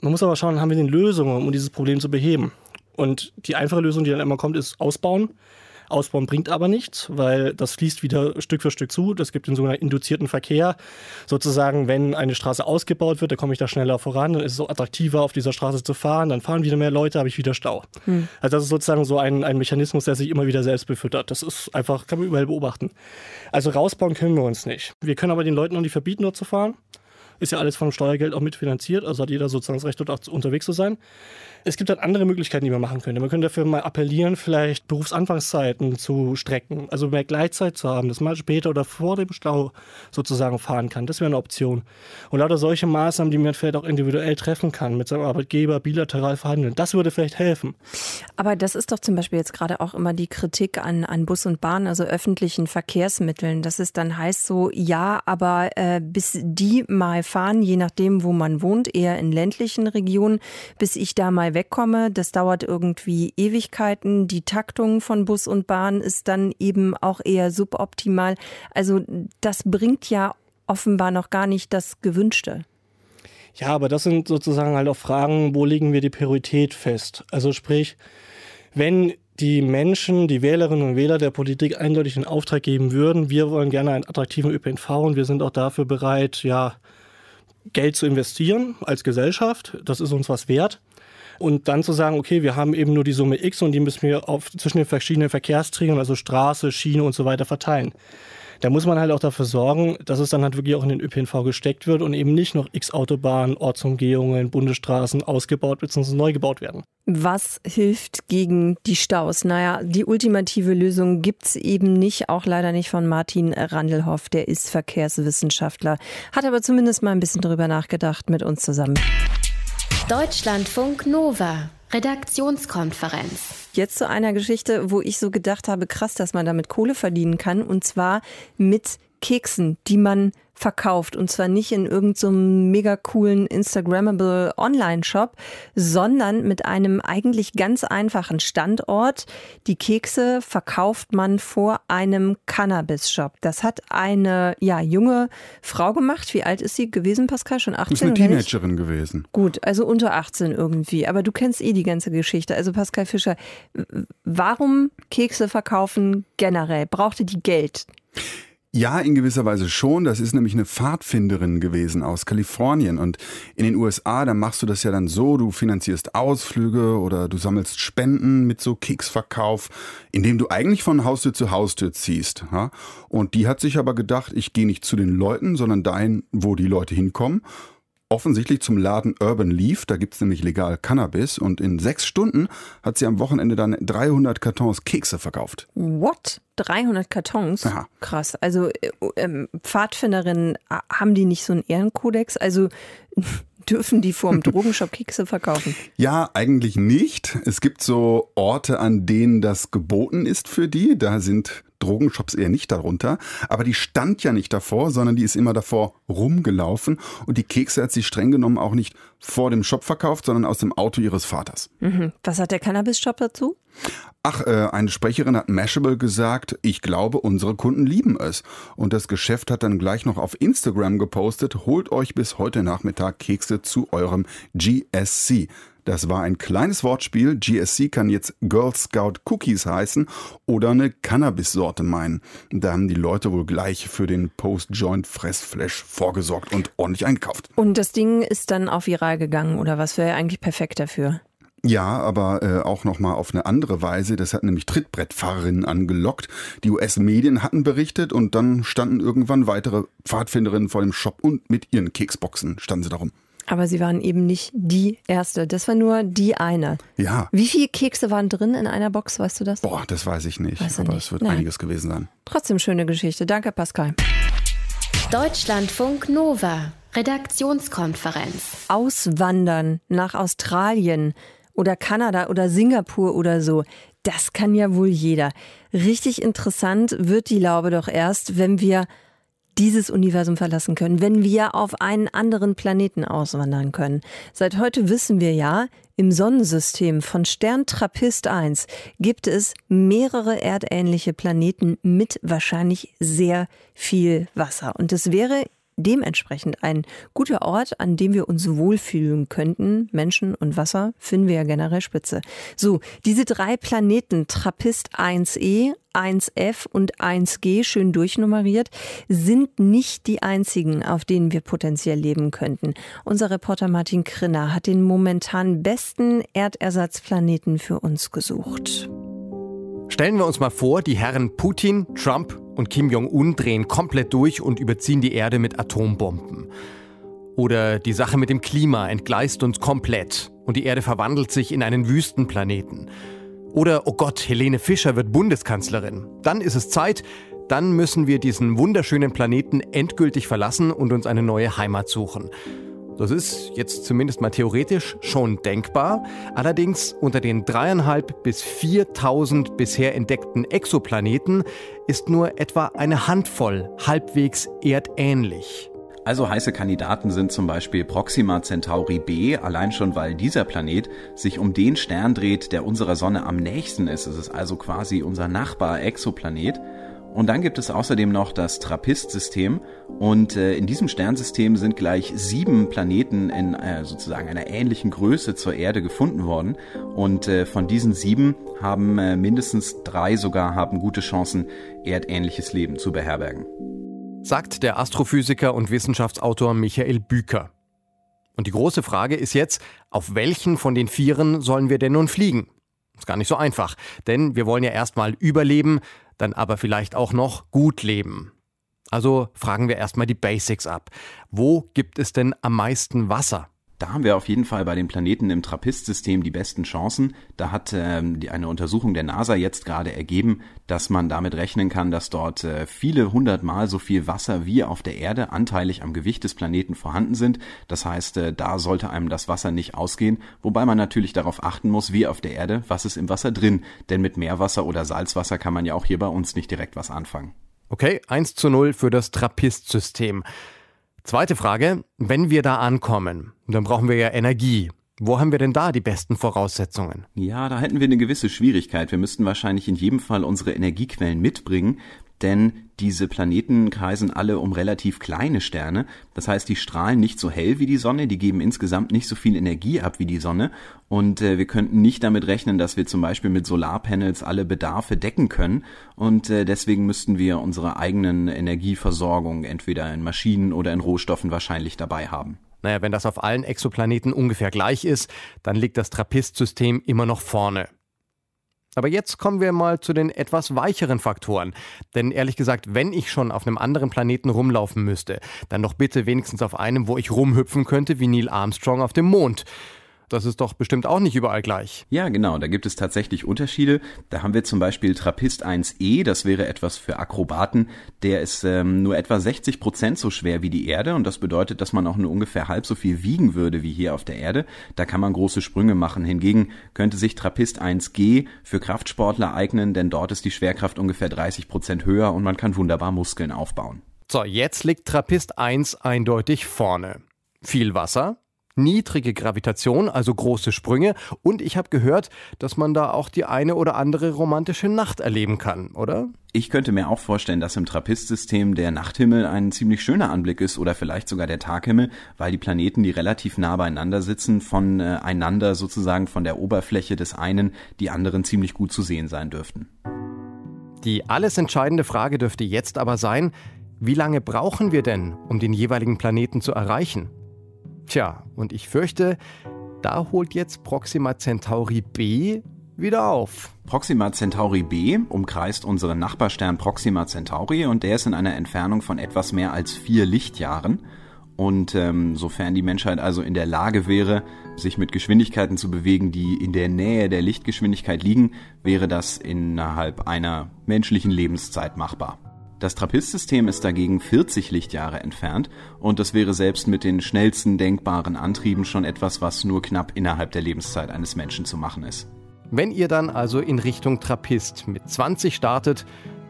Man muss aber schauen, haben wir denn Lösungen, um dieses Problem zu beheben? Und die einfache Lösung, die dann immer kommt, ist ausbauen. Ausbauen bringt aber nichts, weil das fließt wieder Stück für Stück zu. Das gibt den sogenannten induzierten Verkehr. Sozusagen, wenn eine Straße ausgebaut wird, dann komme ich da schneller voran, dann ist es so attraktiver, auf dieser Straße zu fahren, dann fahren wieder mehr Leute, habe ich wieder Stau. Hm. Also das ist sozusagen so ein, ein Mechanismus, der sich immer wieder selbst befüttert. Das ist einfach, kann man überall beobachten. Also rausbauen können wir uns nicht. Wir können aber den Leuten auch nicht verbieten, dort zu fahren. Ist ja alles vom Steuergeld auch mitfinanziert, also hat jeder sozusagen das Recht, dort auch unterwegs zu sein. Es gibt dann andere Möglichkeiten, die man machen könnte. Man könnte dafür mal appellieren, vielleicht Berufsanfangszeiten zu strecken, also mehr Gleitzeit zu haben, dass man später oder vor dem Stau sozusagen fahren kann. Das wäre eine Option. Und lauter solche Maßnahmen, die man vielleicht auch individuell treffen kann, mit seinem Arbeitgeber bilateral verhandeln, das würde vielleicht helfen. Aber das ist doch zum Beispiel jetzt gerade auch immer die Kritik an, an Bus und Bahn, also öffentlichen Verkehrsmitteln, dass es dann heißt so, ja, aber äh, bis die mal fahren, je nachdem, wo man wohnt, eher in ländlichen Regionen, bis ich da mal wegkomme. Das dauert irgendwie Ewigkeiten. Die Taktung von Bus und Bahn ist dann eben auch eher suboptimal. Also das bringt ja offenbar noch gar nicht das Gewünschte. Ja, aber das sind sozusagen halt auch Fragen, wo legen wir die Priorität fest? Also sprich, wenn die Menschen, die Wählerinnen und Wähler der Politik eindeutig den Auftrag geben würden, wir wollen gerne einen attraktiven ÖPNV und wir sind auch dafür bereit, ja, Geld zu investieren als Gesellschaft. Das ist uns was wert. Und dann zu sagen, okay, wir haben eben nur die Summe X und die müssen wir auf, zwischen den verschiedenen Verkehrsträgern, also Straße, Schiene und so weiter verteilen da muss man halt auch dafür sorgen, dass es dann halt wirklich auch in den ÖPNV gesteckt wird und eben nicht noch x Autobahnen, Ortsumgehungen, Bundesstraßen ausgebaut bzw. neu gebaut werden. Was hilft gegen die Staus? Naja, die ultimative Lösung gibt es eben nicht, auch leider nicht von Martin Randelhoff, der ist Verkehrswissenschaftler, hat aber zumindest mal ein bisschen drüber nachgedacht mit uns zusammen. Deutschlandfunk Nova, Redaktionskonferenz. Jetzt zu einer Geschichte, wo ich so gedacht habe, krass, dass man damit Kohle verdienen kann. Und zwar mit Keksen, die man verkauft. Und zwar nicht in irgendeinem so mega coolen Instagrammable Online-Shop, sondern mit einem eigentlich ganz einfachen Standort. Die Kekse verkauft man vor einem Cannabis-Shop. Das hat eine ja, junge Frau gemacht. Wie alt ist sie gewesen, Pascal? Schon 18? Ist eine Teenagerin gewesen. Gut, also unter 18 irgendwie. Aber du kennst eh die ganze Geschichte. Also Pascal Fischer, warum Kekse verkaufen generell? Brauchte die Geld? Ja, in gewisser Weise schon. Das ist nämlich eine Pfadfinderin gewesen aus Kalifornien. Und in den USA, da machst du das ja dann so, du finanzierst Ausflüge oder du sammelst Spenden mit so Keksverkauf, indem du eigentlich von Haustür zu Haustür ziehst. Und die hat sich aber gedacht, ich gehe nicht zu den Leuten, sondern dahin, wo die Leute hinkommen offensichtlich zum Laden Urban Leaf. Da gibt's nämlich legal Cannabis. Und in sechs Stunden hat sie am Wochenende dann 300 Kartons Kekse verkauft. What? 300 Kartons? Ja. Krass. Also äh, ähm, Pfadfinderinnen, haben die nicht so einen Ehrenkodex? Also dürfen die vor dem Drogenshop Kekse verkaufen? Ja, eigentlich nicht. Es gibt so Orte, an denen das geboten ist für die. Da sind Drogenshops eher nicht darunter. Aber die stand ja nicht davor, sondern die ist immer davor rumgelaufen. Und die Kekse hat sie streng genommen auch nicht vor dem Shop verkauft, sondern aus dem Auto ihres Vaters. Mhm. Was hat der Cannabis-Shop dazu? Ach, äh, eine Sprecherin hat Mashable gesagt, ich glaube, unsere Kunden lieben es. Und das Geschäft hat dann gleich noch auf Instagram gepostet, holt euch bis heute Nachmittag Kekse zu eurem GSC. Das war ein kleines Wortspiel. GSC kann jetzt Girl Scout Cookies heißen oder eine Cannabis-Sorte meinen. Da haben die Leute wohl gleich für den Post-Joint-Fressflash vorgesorgt und ordentlich eingekauft. Und das Ding ist dann auf viral gegangen oder was wäre eigentlich perfekt dafür? Ja, aber äh, auch nochmal auf eine andere Weise. Das hat nämlich Trittbrettfahrerinnen angelockt. Die US-Medien hatten berichtet und dann standen irgendwann weitere Pfadfinderinnen vor dem Shop und mit ihren Keksboxen standen sie darum. Aber sie waren eben nicht die erste. Das war nur die eine. Ja. Wie viele Kekse waren drin in einer Box, weißt du das? Boah, das weiß ich nicht. Weiß aber nicht. es wird Nein. einiges gewesen sein. Trotzdem schöne Geschichte. Danke, Pascal. Deutschlandfunk Nova. Redaktionskonferenz. Auswandern nach Australien oder Kanada oder Singapur oder so. Das kann ja wohl jeder. Richtig interessant wird die Laube doch erst, wenn wir dieses Universum verlassen können, wenn wir auf einen anderen Planeten auswandern können. Seit heute wissen wir ja, im Sonnensystem von Stern Trappist 1 gibt es mehrere erdähnliche Planeten mit wahrscheinlich sehr viel Wasser. Und es wäre dementsprechend ein guter Ort, an dem wir uns wohlfühlen könnten. Menschen und Wasser finden wir ja generell spitze. So, diese drei Planeten, Trappist 1e, 1f und 1g, schön durchnummeriert, sind nicht die einzigen, auf denen wir potenziell leben könnten. Unser Reporter Martin Krinner hat den momentan besten Erdersatzplaneten für uns gesucht. Stellen wir uns mal vor, die Herren Putin, Trump und Kim Jong-un drehen komplett durch und überziehen die Erde mit Atombomben. Oder die Sache mit dem Klima entgleist uns komplett und die Erde verwandelt sich in einen Wüstenplaneten. Oder, oh Gott, Helene Fischer wird Bundeskanzlerin. Dann ist es Zeit, dann müssen wir diesen wunderschönen Planeten endgültig verlassen und uns eine neue Heimat suchen. Das ist jetzt zumindest mal theoretisch schon denkbar. Allerdings unter den dreieinhalb bis 4000 bisher entdeckten Exoplaneten ist nur etwa eine Handvoll halbwegs erdähnlich. Also heiße Kandidaten sind zum Beispiel Proxima Centauri b, allein schon weil dieser Planet sich um den Stern dreht, der unserer Sonne am nächsten ist. Es ist also quasi unser Nachbar-Exoplanet. Und dann gibt es außerdem noch das Trappist-System. Und äh, in diesem Sternsystem sind gleich sieben Planeten in äh, sozusagen einer ähnlichen Größe zur Erde gefunden worden. Und äh, von diesen sieben haben äh, mindestens drei sogar haben gute Chancen, erdähnliches Leben zu beherbergen. Sagt der Astrophysiker und Wissenschaftsautor Michael Büker. Und die große Frage ist jetzt, auf welchen von den Vieren sollen wir denn nun fliegen? Ist gar nicht so einfach, denn wir wollen ja erstmal überleben, dann aber vielleicht auch noch gut leben. Also fragen wir erstmal die Basics ab. Wo gibt es denn am meisten Wasser? Da haben wir auf jeden Fall bei den Planeten im Trappist-System die besten Chancen. Da hat ähm, die, eine Untersuchung der NASA jetzt gerade ergeben, dass man damit rechnen kann, dass dort äh, viele hundertmal so viel Wasser wie auf der Erde anteilig am Gewicht des Planeten vorhanden sind. Das heißt, äh, da sollte einem das Wasser nicht ausgehen, wobei man natürlich darauf achten muss, wie auf der Erde, was ist im Wasser drin. Denn mit Meerwasser oder Salzwasser kann man ja auch hier bei uns nicht direkt was anfangen. Okay, 1 zu 0 für das Trappist-System. Zweite Frage, wenn wir da ankommen, dann brauchen wir ja Energie. Wo haben wir denn da die besten Voraussetzungen? Ja, da hätten wir eine gewisse Schwierigkeit. Wir müssten wahrscheinlich in jedem Fall unsere Energiequellen mitbringen denn diese Planeten kreisen alle um relativ kleine Sterne. Das heißt, die strahlen nicht so hell wie die Sonne, die geben insgesamt nicht so viel Energie ab wie die Sonne. Und äh, wir könnten nicht damit rechnen, dass wir zum Beispiel mit Solarpanels alle Bedarfe decken können. Und äh, deswegen müssten wir unsere eigenen Energieversorgung entweder in Maschinen oder in Rohstoffen wahrscheinlich dabei haben. Naja, wenn das auf allen Exoplaneten ungefähr gleich ist, dann liegt das Trappist-System immer noch vorne. Aber jetzt kommen wir mal zu den etwas weicheren Faktoren. Denn ehrlich gesagt, wenn ich schon auf einem anderen Planeten rumlaufen müsste, dann doch bitte wenigstens auf einem, wo ich rumhüpfen könnte wie Neil Armstrong auf dem Mond. Das ist doch bestimmt auch nicht überall gleich. Ja, genau, da gibt es tatsächlich Unterschiede. Da haben wir zum Beispiel Trappist 1e, das wäre etwas für Akrobaten. Der ist ähm, nur etwa 60 Prozent so schwer wie die Erde und das bedeutet, dass man auch nur ungefähr halb so viel wiegen würde wie hier auf der Erde. Da kann man große Sprünge machen. Hingegen könnte sich Trappist 1g für Kraftsportler eignen, denn dort ist die Schwerkraft ungefähr 30 Prozent höher und man kann wunderbar Muskeln aufbauen. So, jetzt liegt Trappist 1 eindeutig vorne. Viel Wasser, niedrige Gravitation, also große Sprünge. Und ich habe gehört, dass man da auch die eine oder andere romantische Nacht erleben kann, oder? Ich könnte mir auch vorstellen, dass im Trappist-System der Nachthimmel ein ziemlich schöner Anblick ist oder vielleicht sogar der Taghimmel, weil die Planeten, die relativ nah beieinander sitzen, voneinander äh, sozusagen von der Oberfläche des einen die anderen ziemlich gut zu sehen sein dürften. Die alles entscheidende Frage dürfte jetzt aber sein, wie lange brauchen wir denn, um den jeweiligen Planeten zu erreichen? Tja, und ich fürchte, da holt jetzt Proxima Centauri b wieder auf. Proxima Centauri b umkreist unseren Nachbarstern Proxima Centauri und der ist in einer Entfernung von etwas mehr als vier Lichtjahren. Und ähm, sofern die Menschheit also in der Lage wäre, sich mit Geschwindigkeiten zu bewegen, die in der Nähe der Lichtgeschwindigkeit liegen, wäre das innerhalb einer menschlichen Lebenszeit machbar. Das Trappist-System ist dagegen 40 Lichtjahre entfernt und das wäre selbst mit den schnellsten denkbaren Antrieben schon etwas, was nur knapp innerhalb der Lebenszeit eines Menschen zu machen ist. Wenn ihr dann also in Richtung Trappist mit 20 startet,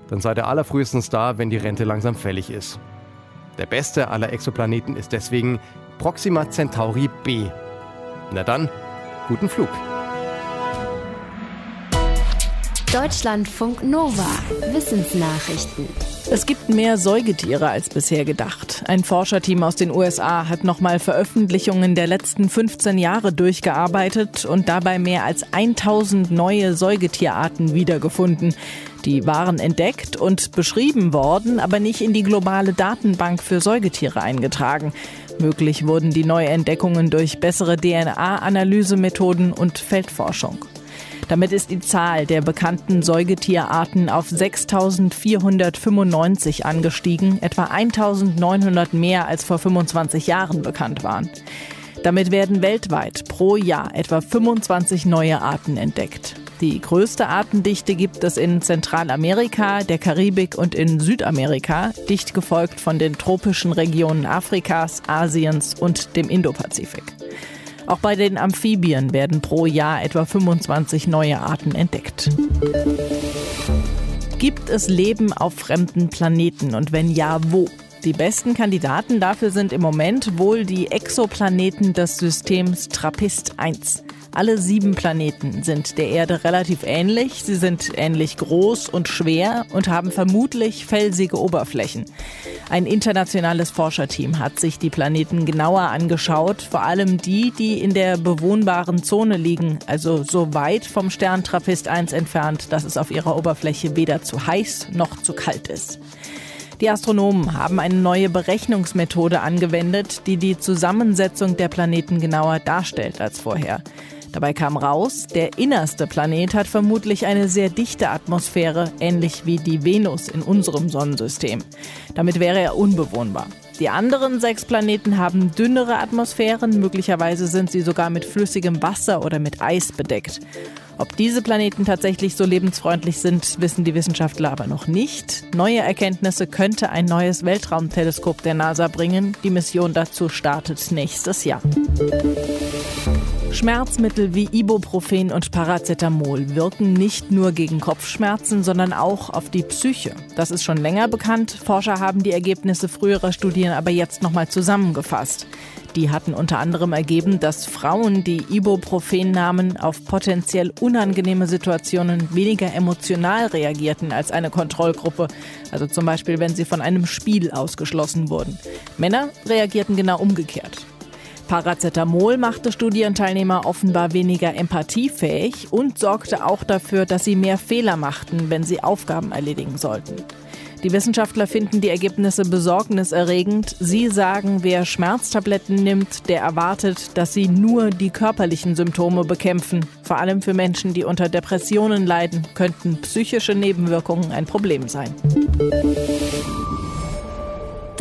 dann seid ihr allerfrühestens da, wenn die Rente langsam fällig ist. Der beste aller Exoplaneten ist deswegen Proxima Centauri b. Na dann, guten Flug. Deutschlandfunk Nova. Wissensnachrichten. Es gibt mehr Säugetiere als bisher gedacht. Ein Forscherteam aus den USA hat nochmal Veröffentlichungen der letzten 15 Jahre durchgearbeitet und dabei mehr als 1000 neue Säugetierarten wiedergefunden. Die waren entdeckt und beschrieben worden, aber nicht in die globale Datenbank für Säugetiere eingetragen. Möglich wurden die Neuentdeckungen durch bessere DNA-Analysemethoden und Feldforschung. Damit ist die Zahl der bekannten Säugetierarten auf 6.495 angestiegen, etwa 1.900 mehr als vor 25 Jahren bekannt waren. Damit werden weltweit pro Jahr etwa 25 neue Arten entdeckt. Die größte Artendichte gibt es in Zentralamerika, der Karibik und in Südamerika, dicht gefolgt von den tropischen Regionen Afrikas, Asiens und dem Indopazifik. Auch bei den Amphibien werden pro Jahr etwa 25 neue Arten entdeckt. Gibt es Leben auf fremden Planeten und wenn ja, wo? Die besten Kandidaten dafür sind im Moment wohl die Exoplaneten des Systems Trappist 1. Alle sieben Planeten sind der Erde relativ ähnlich. Sie sind ähnlich groß und schwer und haben vermutlich felsige Oberflächen. Ein internationales Forscherteam hat sich die Planeten genauer angeschaut, vor allem die, die in der bewohnbaren Zone liegen, also so weit vom Stern Trappist 1 entfernt, dass es auf ihrer Oberfläche weder zu heiß noch zu kalt ist. Die Astronomen haben eine neue Berechnungsmethode angewendet, die die Zusammensetzung der Planeten genauer darstellt als vorher. Dabei kam raus, der innerste Planet hat vermutlich eine sehr dichte Atmosphäre, ähnlich wie die Venus in unserem Sonnensystem. Damit wäre er unbewohnbar. Die anderen sechs Planeten haben dünnere Atmosphären, möglicherweise sind sie sogar mit flüssigem Wasser oder mit Eis bedeckt. Ob diese Planeten tatsächlich so lebensfreundlich sind, wissen die Wissenschaftler aber noch nicht. Neue Erkenntnisse könnte ein neues Weltraumteleskop der NASA bringen. Die Mission dazu startet nächstes Jahr. Schmerzmittel wie Ibuprofen und Paracetamol wirken nicht nur gegen Kopfschmerzen, sondern auch auf die Psyche. Das ist schon länger bekannt. Forscher haben die Ergebnisse früherer Studien aber jetzt nochmal zusammengefasst. Die hatten unter anderem ergeben, dass Frauen, die Ibuprofen nahmen, auf potenziell unangenehme Situationen weniger emotional reagierten als eine Kontrollgruppe. Also zum Beispiel, wenn sie von einem Spiel ausgeschlossen wurden. Männer reagierten genau umgekehrt. Paracetamol machte Studienteilnehmer offenbar weniger empathiefähig und sorgte auch dafür, dass sie mehr Fehler machten, wenn sie Aufgaben erledigen sollten. Die Wissenschaftler finden die Ergebnisse besorgniserregend. Sie sagen, wer Schmerztabletten nimmt, der erwartet, dass sie nur die körperlichen Symptome bekämpfen. Vor allem für Menschen, die unter Depressionen leiden, könnten psychische Nebenwirkungen ein Problem sein.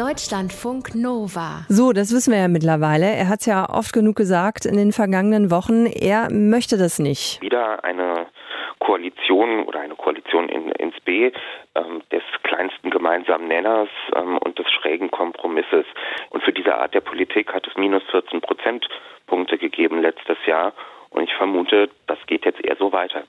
Deutschlandfunk Nova. So, das wissen wir ja mittlerweile. Er hat es ja oft genug gesagt in den vergangenen Wochen. Er möchte das nicht. Wieder eine Koalition oder eine Koalition in, ins B ähm, des kleinsten gemeinsamen Nenners ähm, und des schrägen Kompromisses. Und für diese Art der Politik hat es minus 14 Prozentpunkte gegeben letztes Jahr. Und ich vermute, das geht jetzt eher so weiter.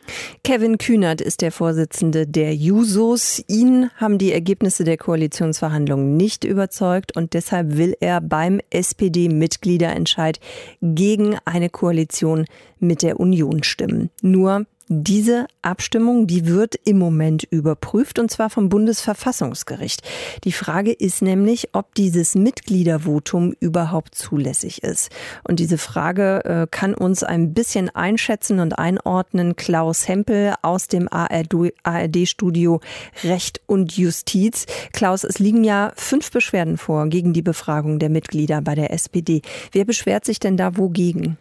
Kevin Kühnert ist der Vorsitzende der Jusos. Ihn haben die Ergebnisse der Koalitionsverhandlungen nicht überzeugt und deshalb will er beim SPD-Mitgliederentscheid gegen eine Koalition mit der Union stimmen. Nur diese Abstimmung, die wird im Moment überprüft und zwar vom Bundesverfassungsgericht. Die Frage ist nämlich, ob dieses Mitgliedervotum überhaupt zulässig ist. Und diese Frage äh, kann uns ein bisschen einschätzen und einordnen Klaus Hempel aus dem ARD-Studio Recht und Justiz. Klaus, es liegen ja fünf Beschwerden vor gegen die Befragung der Mitglieder bei der SPD. Wer beschwert sich denn da wogegen?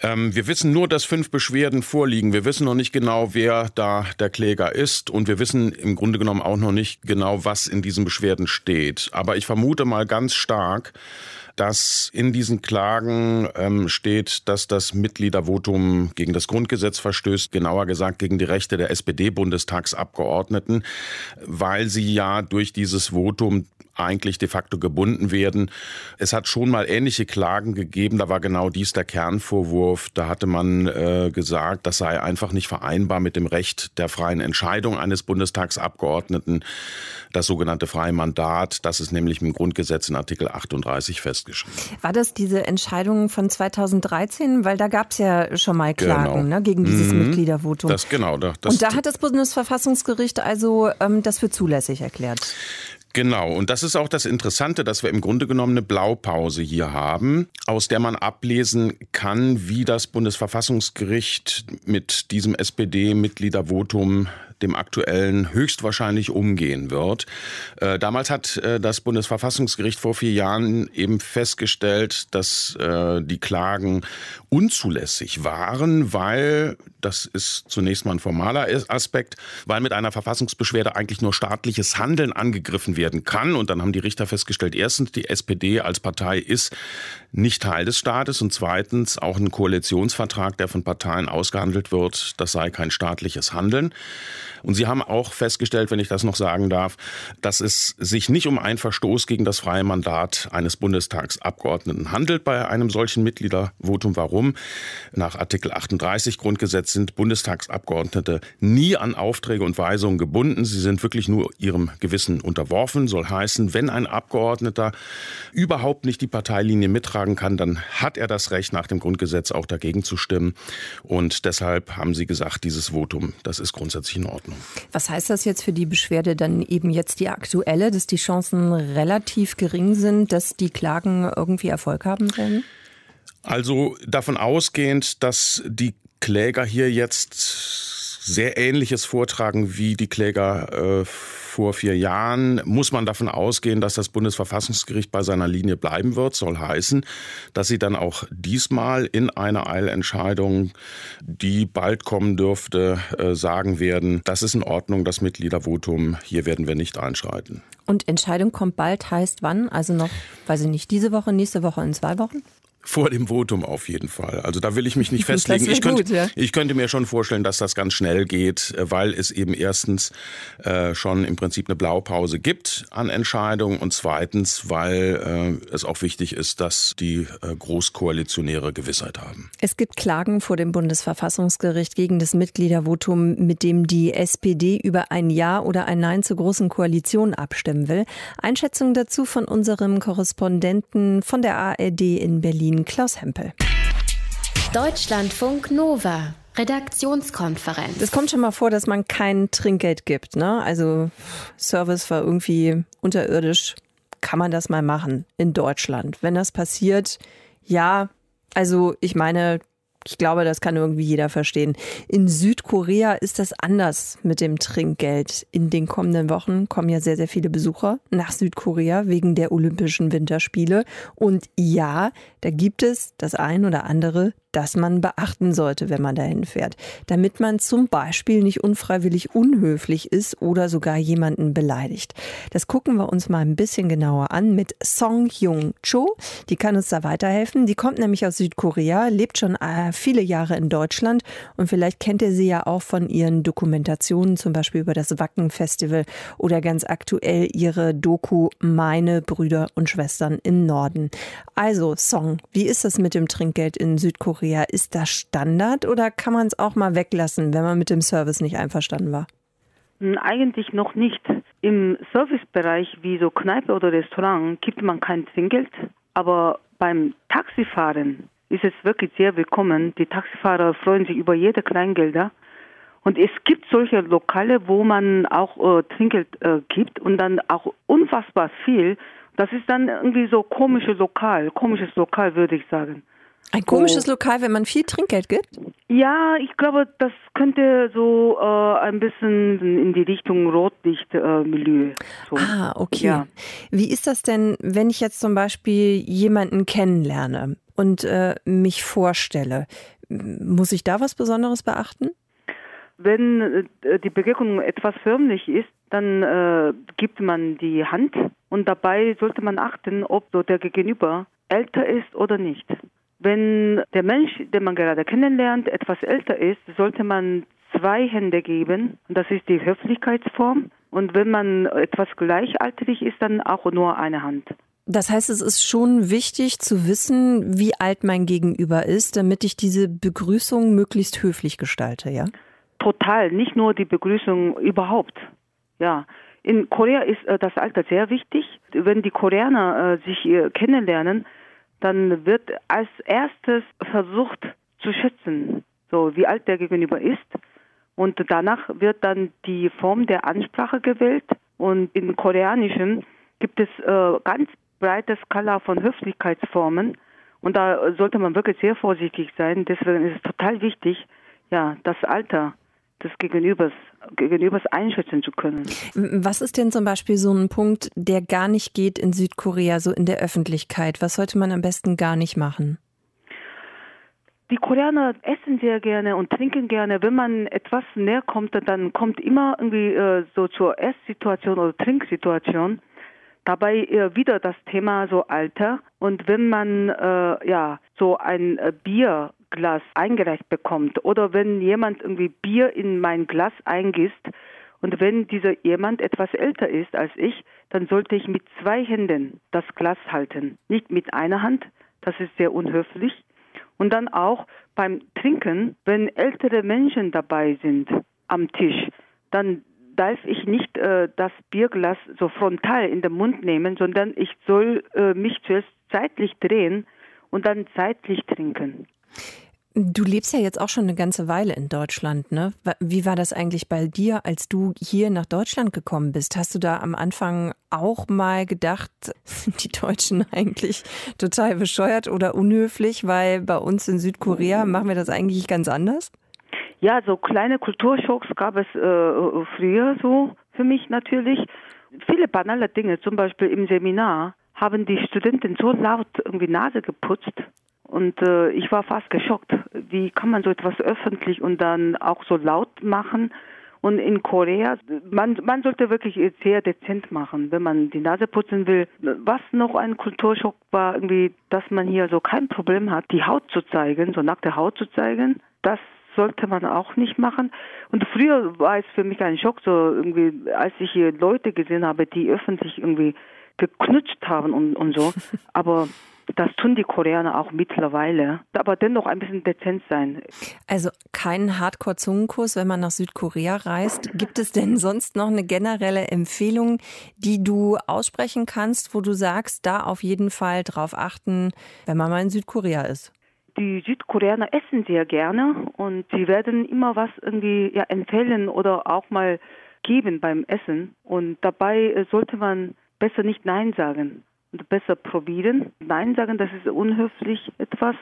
Ähm, wir wissen nur, dass fünf Beschwerden vorliegen. Wir wissen noch nicht genau, wer da der Kläger ist. Und wir wissen im Grunde genommen auch noch nicht genau, was in diesen Beschwerden steht. Aber ich vermute mal ganz stark, dass in diesen Klagen ähm, steht, dass das Mitgliedervotum gegen das Grundgesetz verstößt, genauer gesagt gegen die Rechte der SPD-Bundestagsabgeordneten, weil sie ja durch dieses Votum eigentlich de facto gebunden werden. Es hat schon mal ähnliche Klagen gegeben, da war genau dies der Kernvorwurf. Da hatte man äh, gesagt, das sei einfach nicht vereinbar mit dem Recht der freien Entscheidung eines Bundestagsabgeordneten, das sogenannte freie Mandat. Das ist nämlich im Grundgesetz in Artikel 38 festgeschrieben. War das diese Entscheidung von 2013? Weil da gab es ja schon mal Klagen genau. ne, gegen dieses mhm. Mitgliedervotum. Das genau. Das, Und da hat das Bundesverfassungsgericht also ähm, das für zulässig erklärt. Genau, und das ist auch das Interessante, dass wir im Grunde genommen eine Blaupause hier haben, aus der man ablesen kann, wie das Bundesverfassungsgericht mit diesem SPD-Mitgliedervotum dem aktuellen höchstwahrscheinlich umgehen wird. Äh, damals hat äh, das Bundesverfassungsgericht vor vier Jahren eben festgestellt, dass äh, die Klagen unzulässig waren, weil, das ist zunächst mal ein formaler Aspekt, weil mit einer Verfassungsbeschwerde eigentlich nur staatliches Handeln angegriffen werden kann. Und dann haben die Richter festgestellt, erstens, die SPD als Partei ist nicht Teil des Staates und zweitens auch ein Koalitionsvertrag, der von Parteien ausgehandelt wird, das sei kein staatliches Handeln. Und Sie haben auch festgestellt, wenn ich das noch sagen darf, dass es sich nicht um einen Verstoß gegen das freie Mandat eines Bundestagsabgeordneten handelt bei einem solchen Mitgliedervotum. Warum? Nach Artikel 38 Grundgesetz sind Bundestagsabgeordnete nie an Aufträge und Weisungen gebunden. Sie sind wirklich nur ihrem Gewissen unterworfen. Soll heißen, wenn ein Abgeordneter überhaupt nicht die Parteilinie mittragen kann, dann hat er das Recht, nach dem Grundgesetz auch dagegen zu stimmen. Und deshalb haben Sie gesagt, dieses Votum, das ist grundsätzlich in Ordnung. Was heißt das jetzt für die Beschwerde dann eben jetzt die aktuelle, dass die Chancen relativ gering sind, dass die Klagen irgendwie Erfolg haben werden? Also davon ausgehend, dass die Kläger hier jetzt sehr Ähnliches vortragen wie die Kläger äh, vor vier Jahren, muss man davon ausgehen, dass das Bundesverfassungsgericht bei seiner Linie bleiben wird. Soll heißen, dass sie dann auch diesmal in einer Eilentscheidung, die bald kommen dürfte, äh, sagen werden, das ist in Ordnung, das Mitgliedervotum, hier werden wir nicht einschreiten. Und Entscheidung kommt bald heißt wann? Also noch, weiß ich nicht, diese Woche, nächste Woche, in zwei Wochen? Vor dem Votum auf jeden Fall. Also da will ich mich nicht festlegen. Ich könnte, gut, ja. ich könnte, mir schon vorstellen, dass das ganz schnell geht, weil es eben erstens äh, schon im Prinzip eine Blaupause gibt an Entscheidungen und zweitens, weil äh, es auch wichtig ist, dass die äh, Großkoalitionäre Gewissheit haben. Es gibt Klagen vor dem Bundesverfassungsgericht gegen das Mitgliedervotum, mit dem die SPD über ein Ja oder ein Nein zur Großen Koalition abstimmen will. Einschätzung dazu von unserem Korrespondenten von der ARD in Berlin. Klaus Hempel. Deutschlandfunk Nova. Redaktionskonferenz. Es kommt schon mal vor, dass man kein Trinkgeld gibt. Ne? Also Service war irgendwie unterirdisch. Kann man das mal machen in Deutschland? Wenn das passiert, ja, also ich meine, ich glaube, das kann irgendwie jeder verstehen. In Südkorea ist das anders mit dem Trinkgeld. In den kommenden Wochen kommen ja sehr, sehr viele Besucher nach Südkorea wegen der Olympischen Winterspiele. Und ja, da gibt es das ein oder andere das man beachten sollte, wenn man dahin fährt, damit man zum Beispiel nicht unfreiwillig unhöflich ist oder sogar jemanden beleidigt. Das gucken wir uns mal ein bisschen genauer an mit Song Hyung Cho. Die kann uns da weiterhelfen. Die kommt nämlich aus Südkorea, lebt schon äh, viele Jahre in Deutschland und vielleicht kennt ihr sie ja auch von ihren Dokumentationen, zum Beispiel über das Wacken Festival oder ganz aktuell ihre Doku Meine Brüder und Schwestern im Norden. Also Song, wie ist das mit dem Trinkgeld in Südkorea? Südkorea. Ist das Standard oder kann man es auch mal weglassen, wenn man mit dem Service nicht einverstanden war? Hm, eigentlich noch nicht. Im Servicebereich wie so Kneipe oder Restaurant gibt man kein Trinkgeld, aber beim Taxifahren ist es wirklich sehr willkommen. Die Taxifahrer freuen sich über jede Kleingelder. Und es gibt solche Lokale, wo man auch äh, Trinkgeld äh, gibt und dann auch unfassbar viel. Das ist dann irgendwie so komisches Lokal, komisches Lokal würde ich sagen. Ein komisches oh. Lokal, wenn man viel Trinkgeld gibt? Ja, ich glaube, das könnte so äh, ein bisschen in die Richtung Rotlichtmilieu. Äh, so. Ah, okay. Ja. Wie ist das denn, wenn ich jetzt zum Beispiel jemanden kennenlerne und äh, mich vorstelle? Muss ich da was Besonderes beachten? Wenn äh, die Begegnung etwas förmlich ist, dann äh, gibt man die Hand und dabei sollte man achten, ob so der Gegenüber älter ist oder nicht. Wenn der Mensch, den man gerade kennenlernt, etwas älter ist, sollte man zwei Hände geben. Das ist die Höflichkeitsform. Und wenn man etwas gleichaltrig ist, dann auch nur eine Hand. Das heißt, es ist schon wichtig zu wissen, wie alt mein Gegenüber ist, damit ich diese Begrüßung möglichst höflich gestalte, ja? Total, nicht nur die Begrüßung überhaupt. Ja. In Korea ist äh, das Alter sehr wichtig. Wenn die Koreaner äh, sich äh, kennenlernen, dann wird als erstes versucht zu schätzen, so wie alt der Gegenüber ist. Und danach wird dann die Form der Ansprache gewählt. Und im Koreanischen gibt es äh, ganz breite Skala von Höflichkeitsformen. Und da sollte man wirklich sehr vorsichtig sein. Deswegen ist es total wichtig, ja, das Alter des Gegenübers, Gegenübers einschätzen zu können. Was ist denn zum Beispiel so ein Punkt, der gar nicht geht in Südkorea, so in der Öffentlichkeit? Was sollte man am besten gar nicht machen? Die Koreaner essen sehr gerne und trinken gerne. Wenn man etwas näher kommt, dann kommt immer irgendwie äh, so zur Esssituation oder Trinksituation. Dabei äh, wieder das Thema so Alter. Und wenn man äh, ja so ein äh, Bier Bierglas eingereicht bekommt oder wenn jemand irgendwie Bier in mein Glas eingießt und wenn dieser jemand etwas älter ist als ich, dann sollte ich mit zwei Händen das Glas halten, nicht mit einer Hand. Das ist sehr unhöflich. Und dann auch beim Trinken, wenn ältere Menschen dabei sind am Tisch, dann darf ich nicht äh, das Bierglas so frontal in den Mund nehmen, sondern ich soll äh, mich zuerst zeitlich drehen und dann zeitlich trinken. Du lebst ja jetzt auch schon eine ganze Weile in Deutschland, ne? Wie war das eigentlich bei dir, als du hier nach Deutschland gekommen bist? Hast du da am Anfang auch mal gedacht, sind die Deutschen eigentlich total bescheuert oder unhöflich, weil bei uns in Südkorea machen wir das eigentlich ganz anders? Ja, so kleine Kulturschocks gab es äh, früher so für mich natürlich. Viele banale Dinge, zum Beispiel im Seminar haben die Studenten so laut irgendwie Nase geputzt und äh, ich war fast geschockt. Wie kann man so etwas öffentlich und dann auch so laut machen? Und in Korea, man, man sollte wirklich sehr dezent machen, wenn man die Nase putzen will. Was noch ein Kulturschock war, irgendwie, dass man hier so kein Problem hat, die Haut zu zeigen, so nackte Haut zu zeigen. Das sollte man auch nicht machen. Und früher war es für mich ein Schock, so irgendwie, als ich hier Leute gesehen habe, die öffentlich irgendwie geknutscht haben und, und so. Aber das tun die Koreaner auch mittlerweile, aber dennoch ein bisschen dezent sein. Also kein Hardcore-Zungenkuss, wenn man nach Südkorea reist. Gibt es denn sonst noch eine generelle Empfehlung, die du aussprechen kannst, wo du sagst, da auf jeden Fall drauf achten, wenn man mal in Südkorea ist? Die Südkoreaner essen sehr gerne und sie werden immer was irgendwie ja, empfehlen oder auch mal geben beim Essen. Und dabei sollte man besser nicht Nein sagen besser probieren. Nein sagen, das ist unhöflich etwas.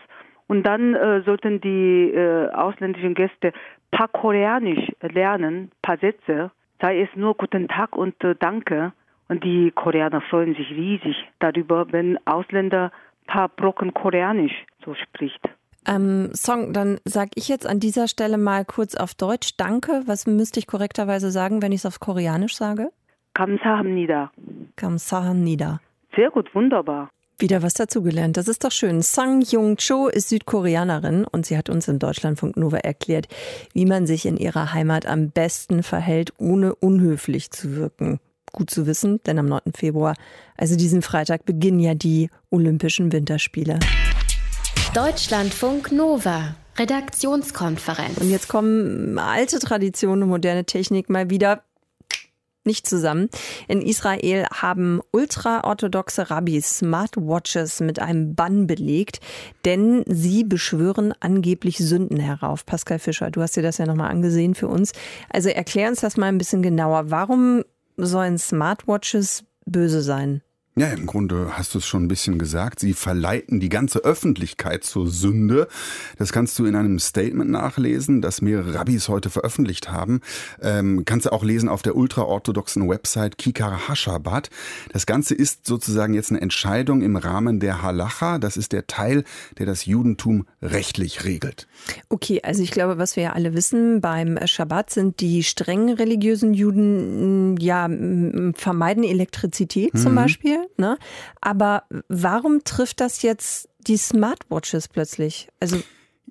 Und dann äh, sollten die äh, ausländischen Gäste paar Koreanisch lernen, paar Sätze, sei es nur Guten Tag und äh, Danke. Und die Koreaner freuen sich riesig darüber, wenn Ausländer paar Brocken Koreanisch so spricht. Ähm, Song, dann sage ich jetzt an dieser Stelle mal kurz auf Deutsch Danke. Was müsste ich korrekterweise sagen, wenn ich es auf Koreanisch sage? Kamsahamnida. Kamsahamnida. Sehr gut, wunderbar. Wieder was dazugelernt. Das ist doch schön. Sang Jung Cho ist Südkoreanerin und sie hat uns in Deutschlandfunk Nova erklärt, wie man sich in ihrer Heimat am besten verhält, ohne unhöflich zu wirken. Gut zu wissen, denn am 9. Februar, also diesen Freitag, beginnen ja die Olympischen Winterspiele. Deutschlandfunk Nova. Redaktionskonferenz. Und jetzt kommen alte Traditionen und moderne Technik mal wieder nicht zusammen. In Israel haben ultraorthodoxe Rabbis Smartwatches mit einem Bann belegt, denn sie beschwören angeblich Sünden herauf. Pascal Fischer, du hast dir das ja nochmal angesehen für uns. Also erklär uns das mal ein bisschen genauer. Warum sollen Smartwatches böse sein? Ja, im Grunde hast du es schon ein bisschen gesagt. Sie verleiten die ganze Öffentlichkeit zur Sünde. Das kannst du in einem Statement nachlesen, das mehrere Rabbis heute veröffentlicht haben. Ähm, kannst du auch lesen auf der ultraorthodoxen Website Kikar Hashabat. Das Ganze ist sozusagen jetzt eine Entscheidung im Rahmen der Halacha. Das ist der Teil, der das Judentum rechtlich regelt. Okay, also ich glaube, was wir ja alle wissen, beim Schabbat sind die streng religiösen Juden, ja, vermeiden Elektrizität mhm. zum Beispiel. Ne? Aber warum trifft das jetzt die Smartwatches plötzlich? Also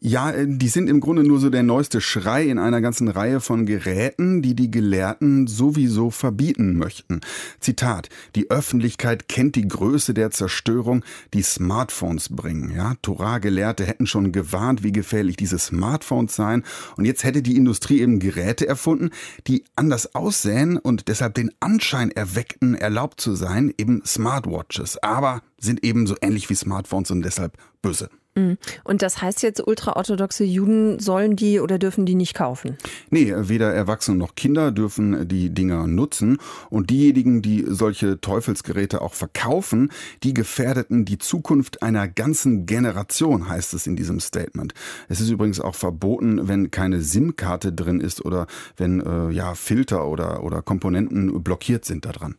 ja, äh, die sind im Grunde nur so der neueste Schrei in einer ganzen Reihe von Geräten, die die Gelehrten sowieso verbieten möchten. Zitat, die Öffentlichkeit kennt die Größe der Zerstörung, die Smartphones bringen. Ja, Torah-Gelehrte hätten schon gewarnt, wie gefährlich diese Smartphones seien. Und jetzt hätte die Industrie eben Geräte erfunden, die anders aussähen und deshalb den Anschein erweckten, erlaubt zu sein, eben Smartwatches. Aber sind eben so ähnlich wie Smartphones und deshalb böse. Mhm. Und das heißt jetzt, ultraorthodoxe Juden sollen die oder dürfen die nicht kaufen? Nee, weder Erwachsene noch Kinder dürfen die Dinger nutzen. Und diejenigen, die solche Teufelsgeräte auch verkaufen, die gefährdeten die Zukunft einer ganzen Generation, heißt es in diesem Statement. Es ist übrigens auch verboten, wenn keine SIM-Karte drin ist oder wenn äh, ja, Filter oder, oder Komponenten blockiert sind daran.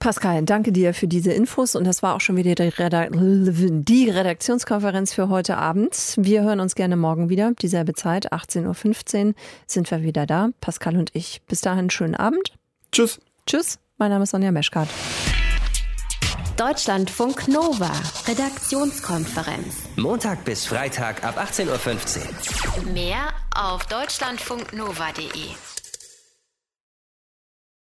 Pascal, danke dir für diese Infos und das war auch schon wieder die, Redak die, Redaktionskonferenz für heute Abend. Wir hören uns gerne morgen wieder, dieselbe Zeit, 18.15 Uhr sind wir wieder da, Pascal und ich. Bis dahin, schönen Abend. Tschüss. Tschüss, mein Name ist Sonja Meschkat. Deutschlandfunk Nova, Redaktionskonferenz. Montag bis Freitag ab 18.15 Uhr. Mehr auf deutschlandfunknova.de.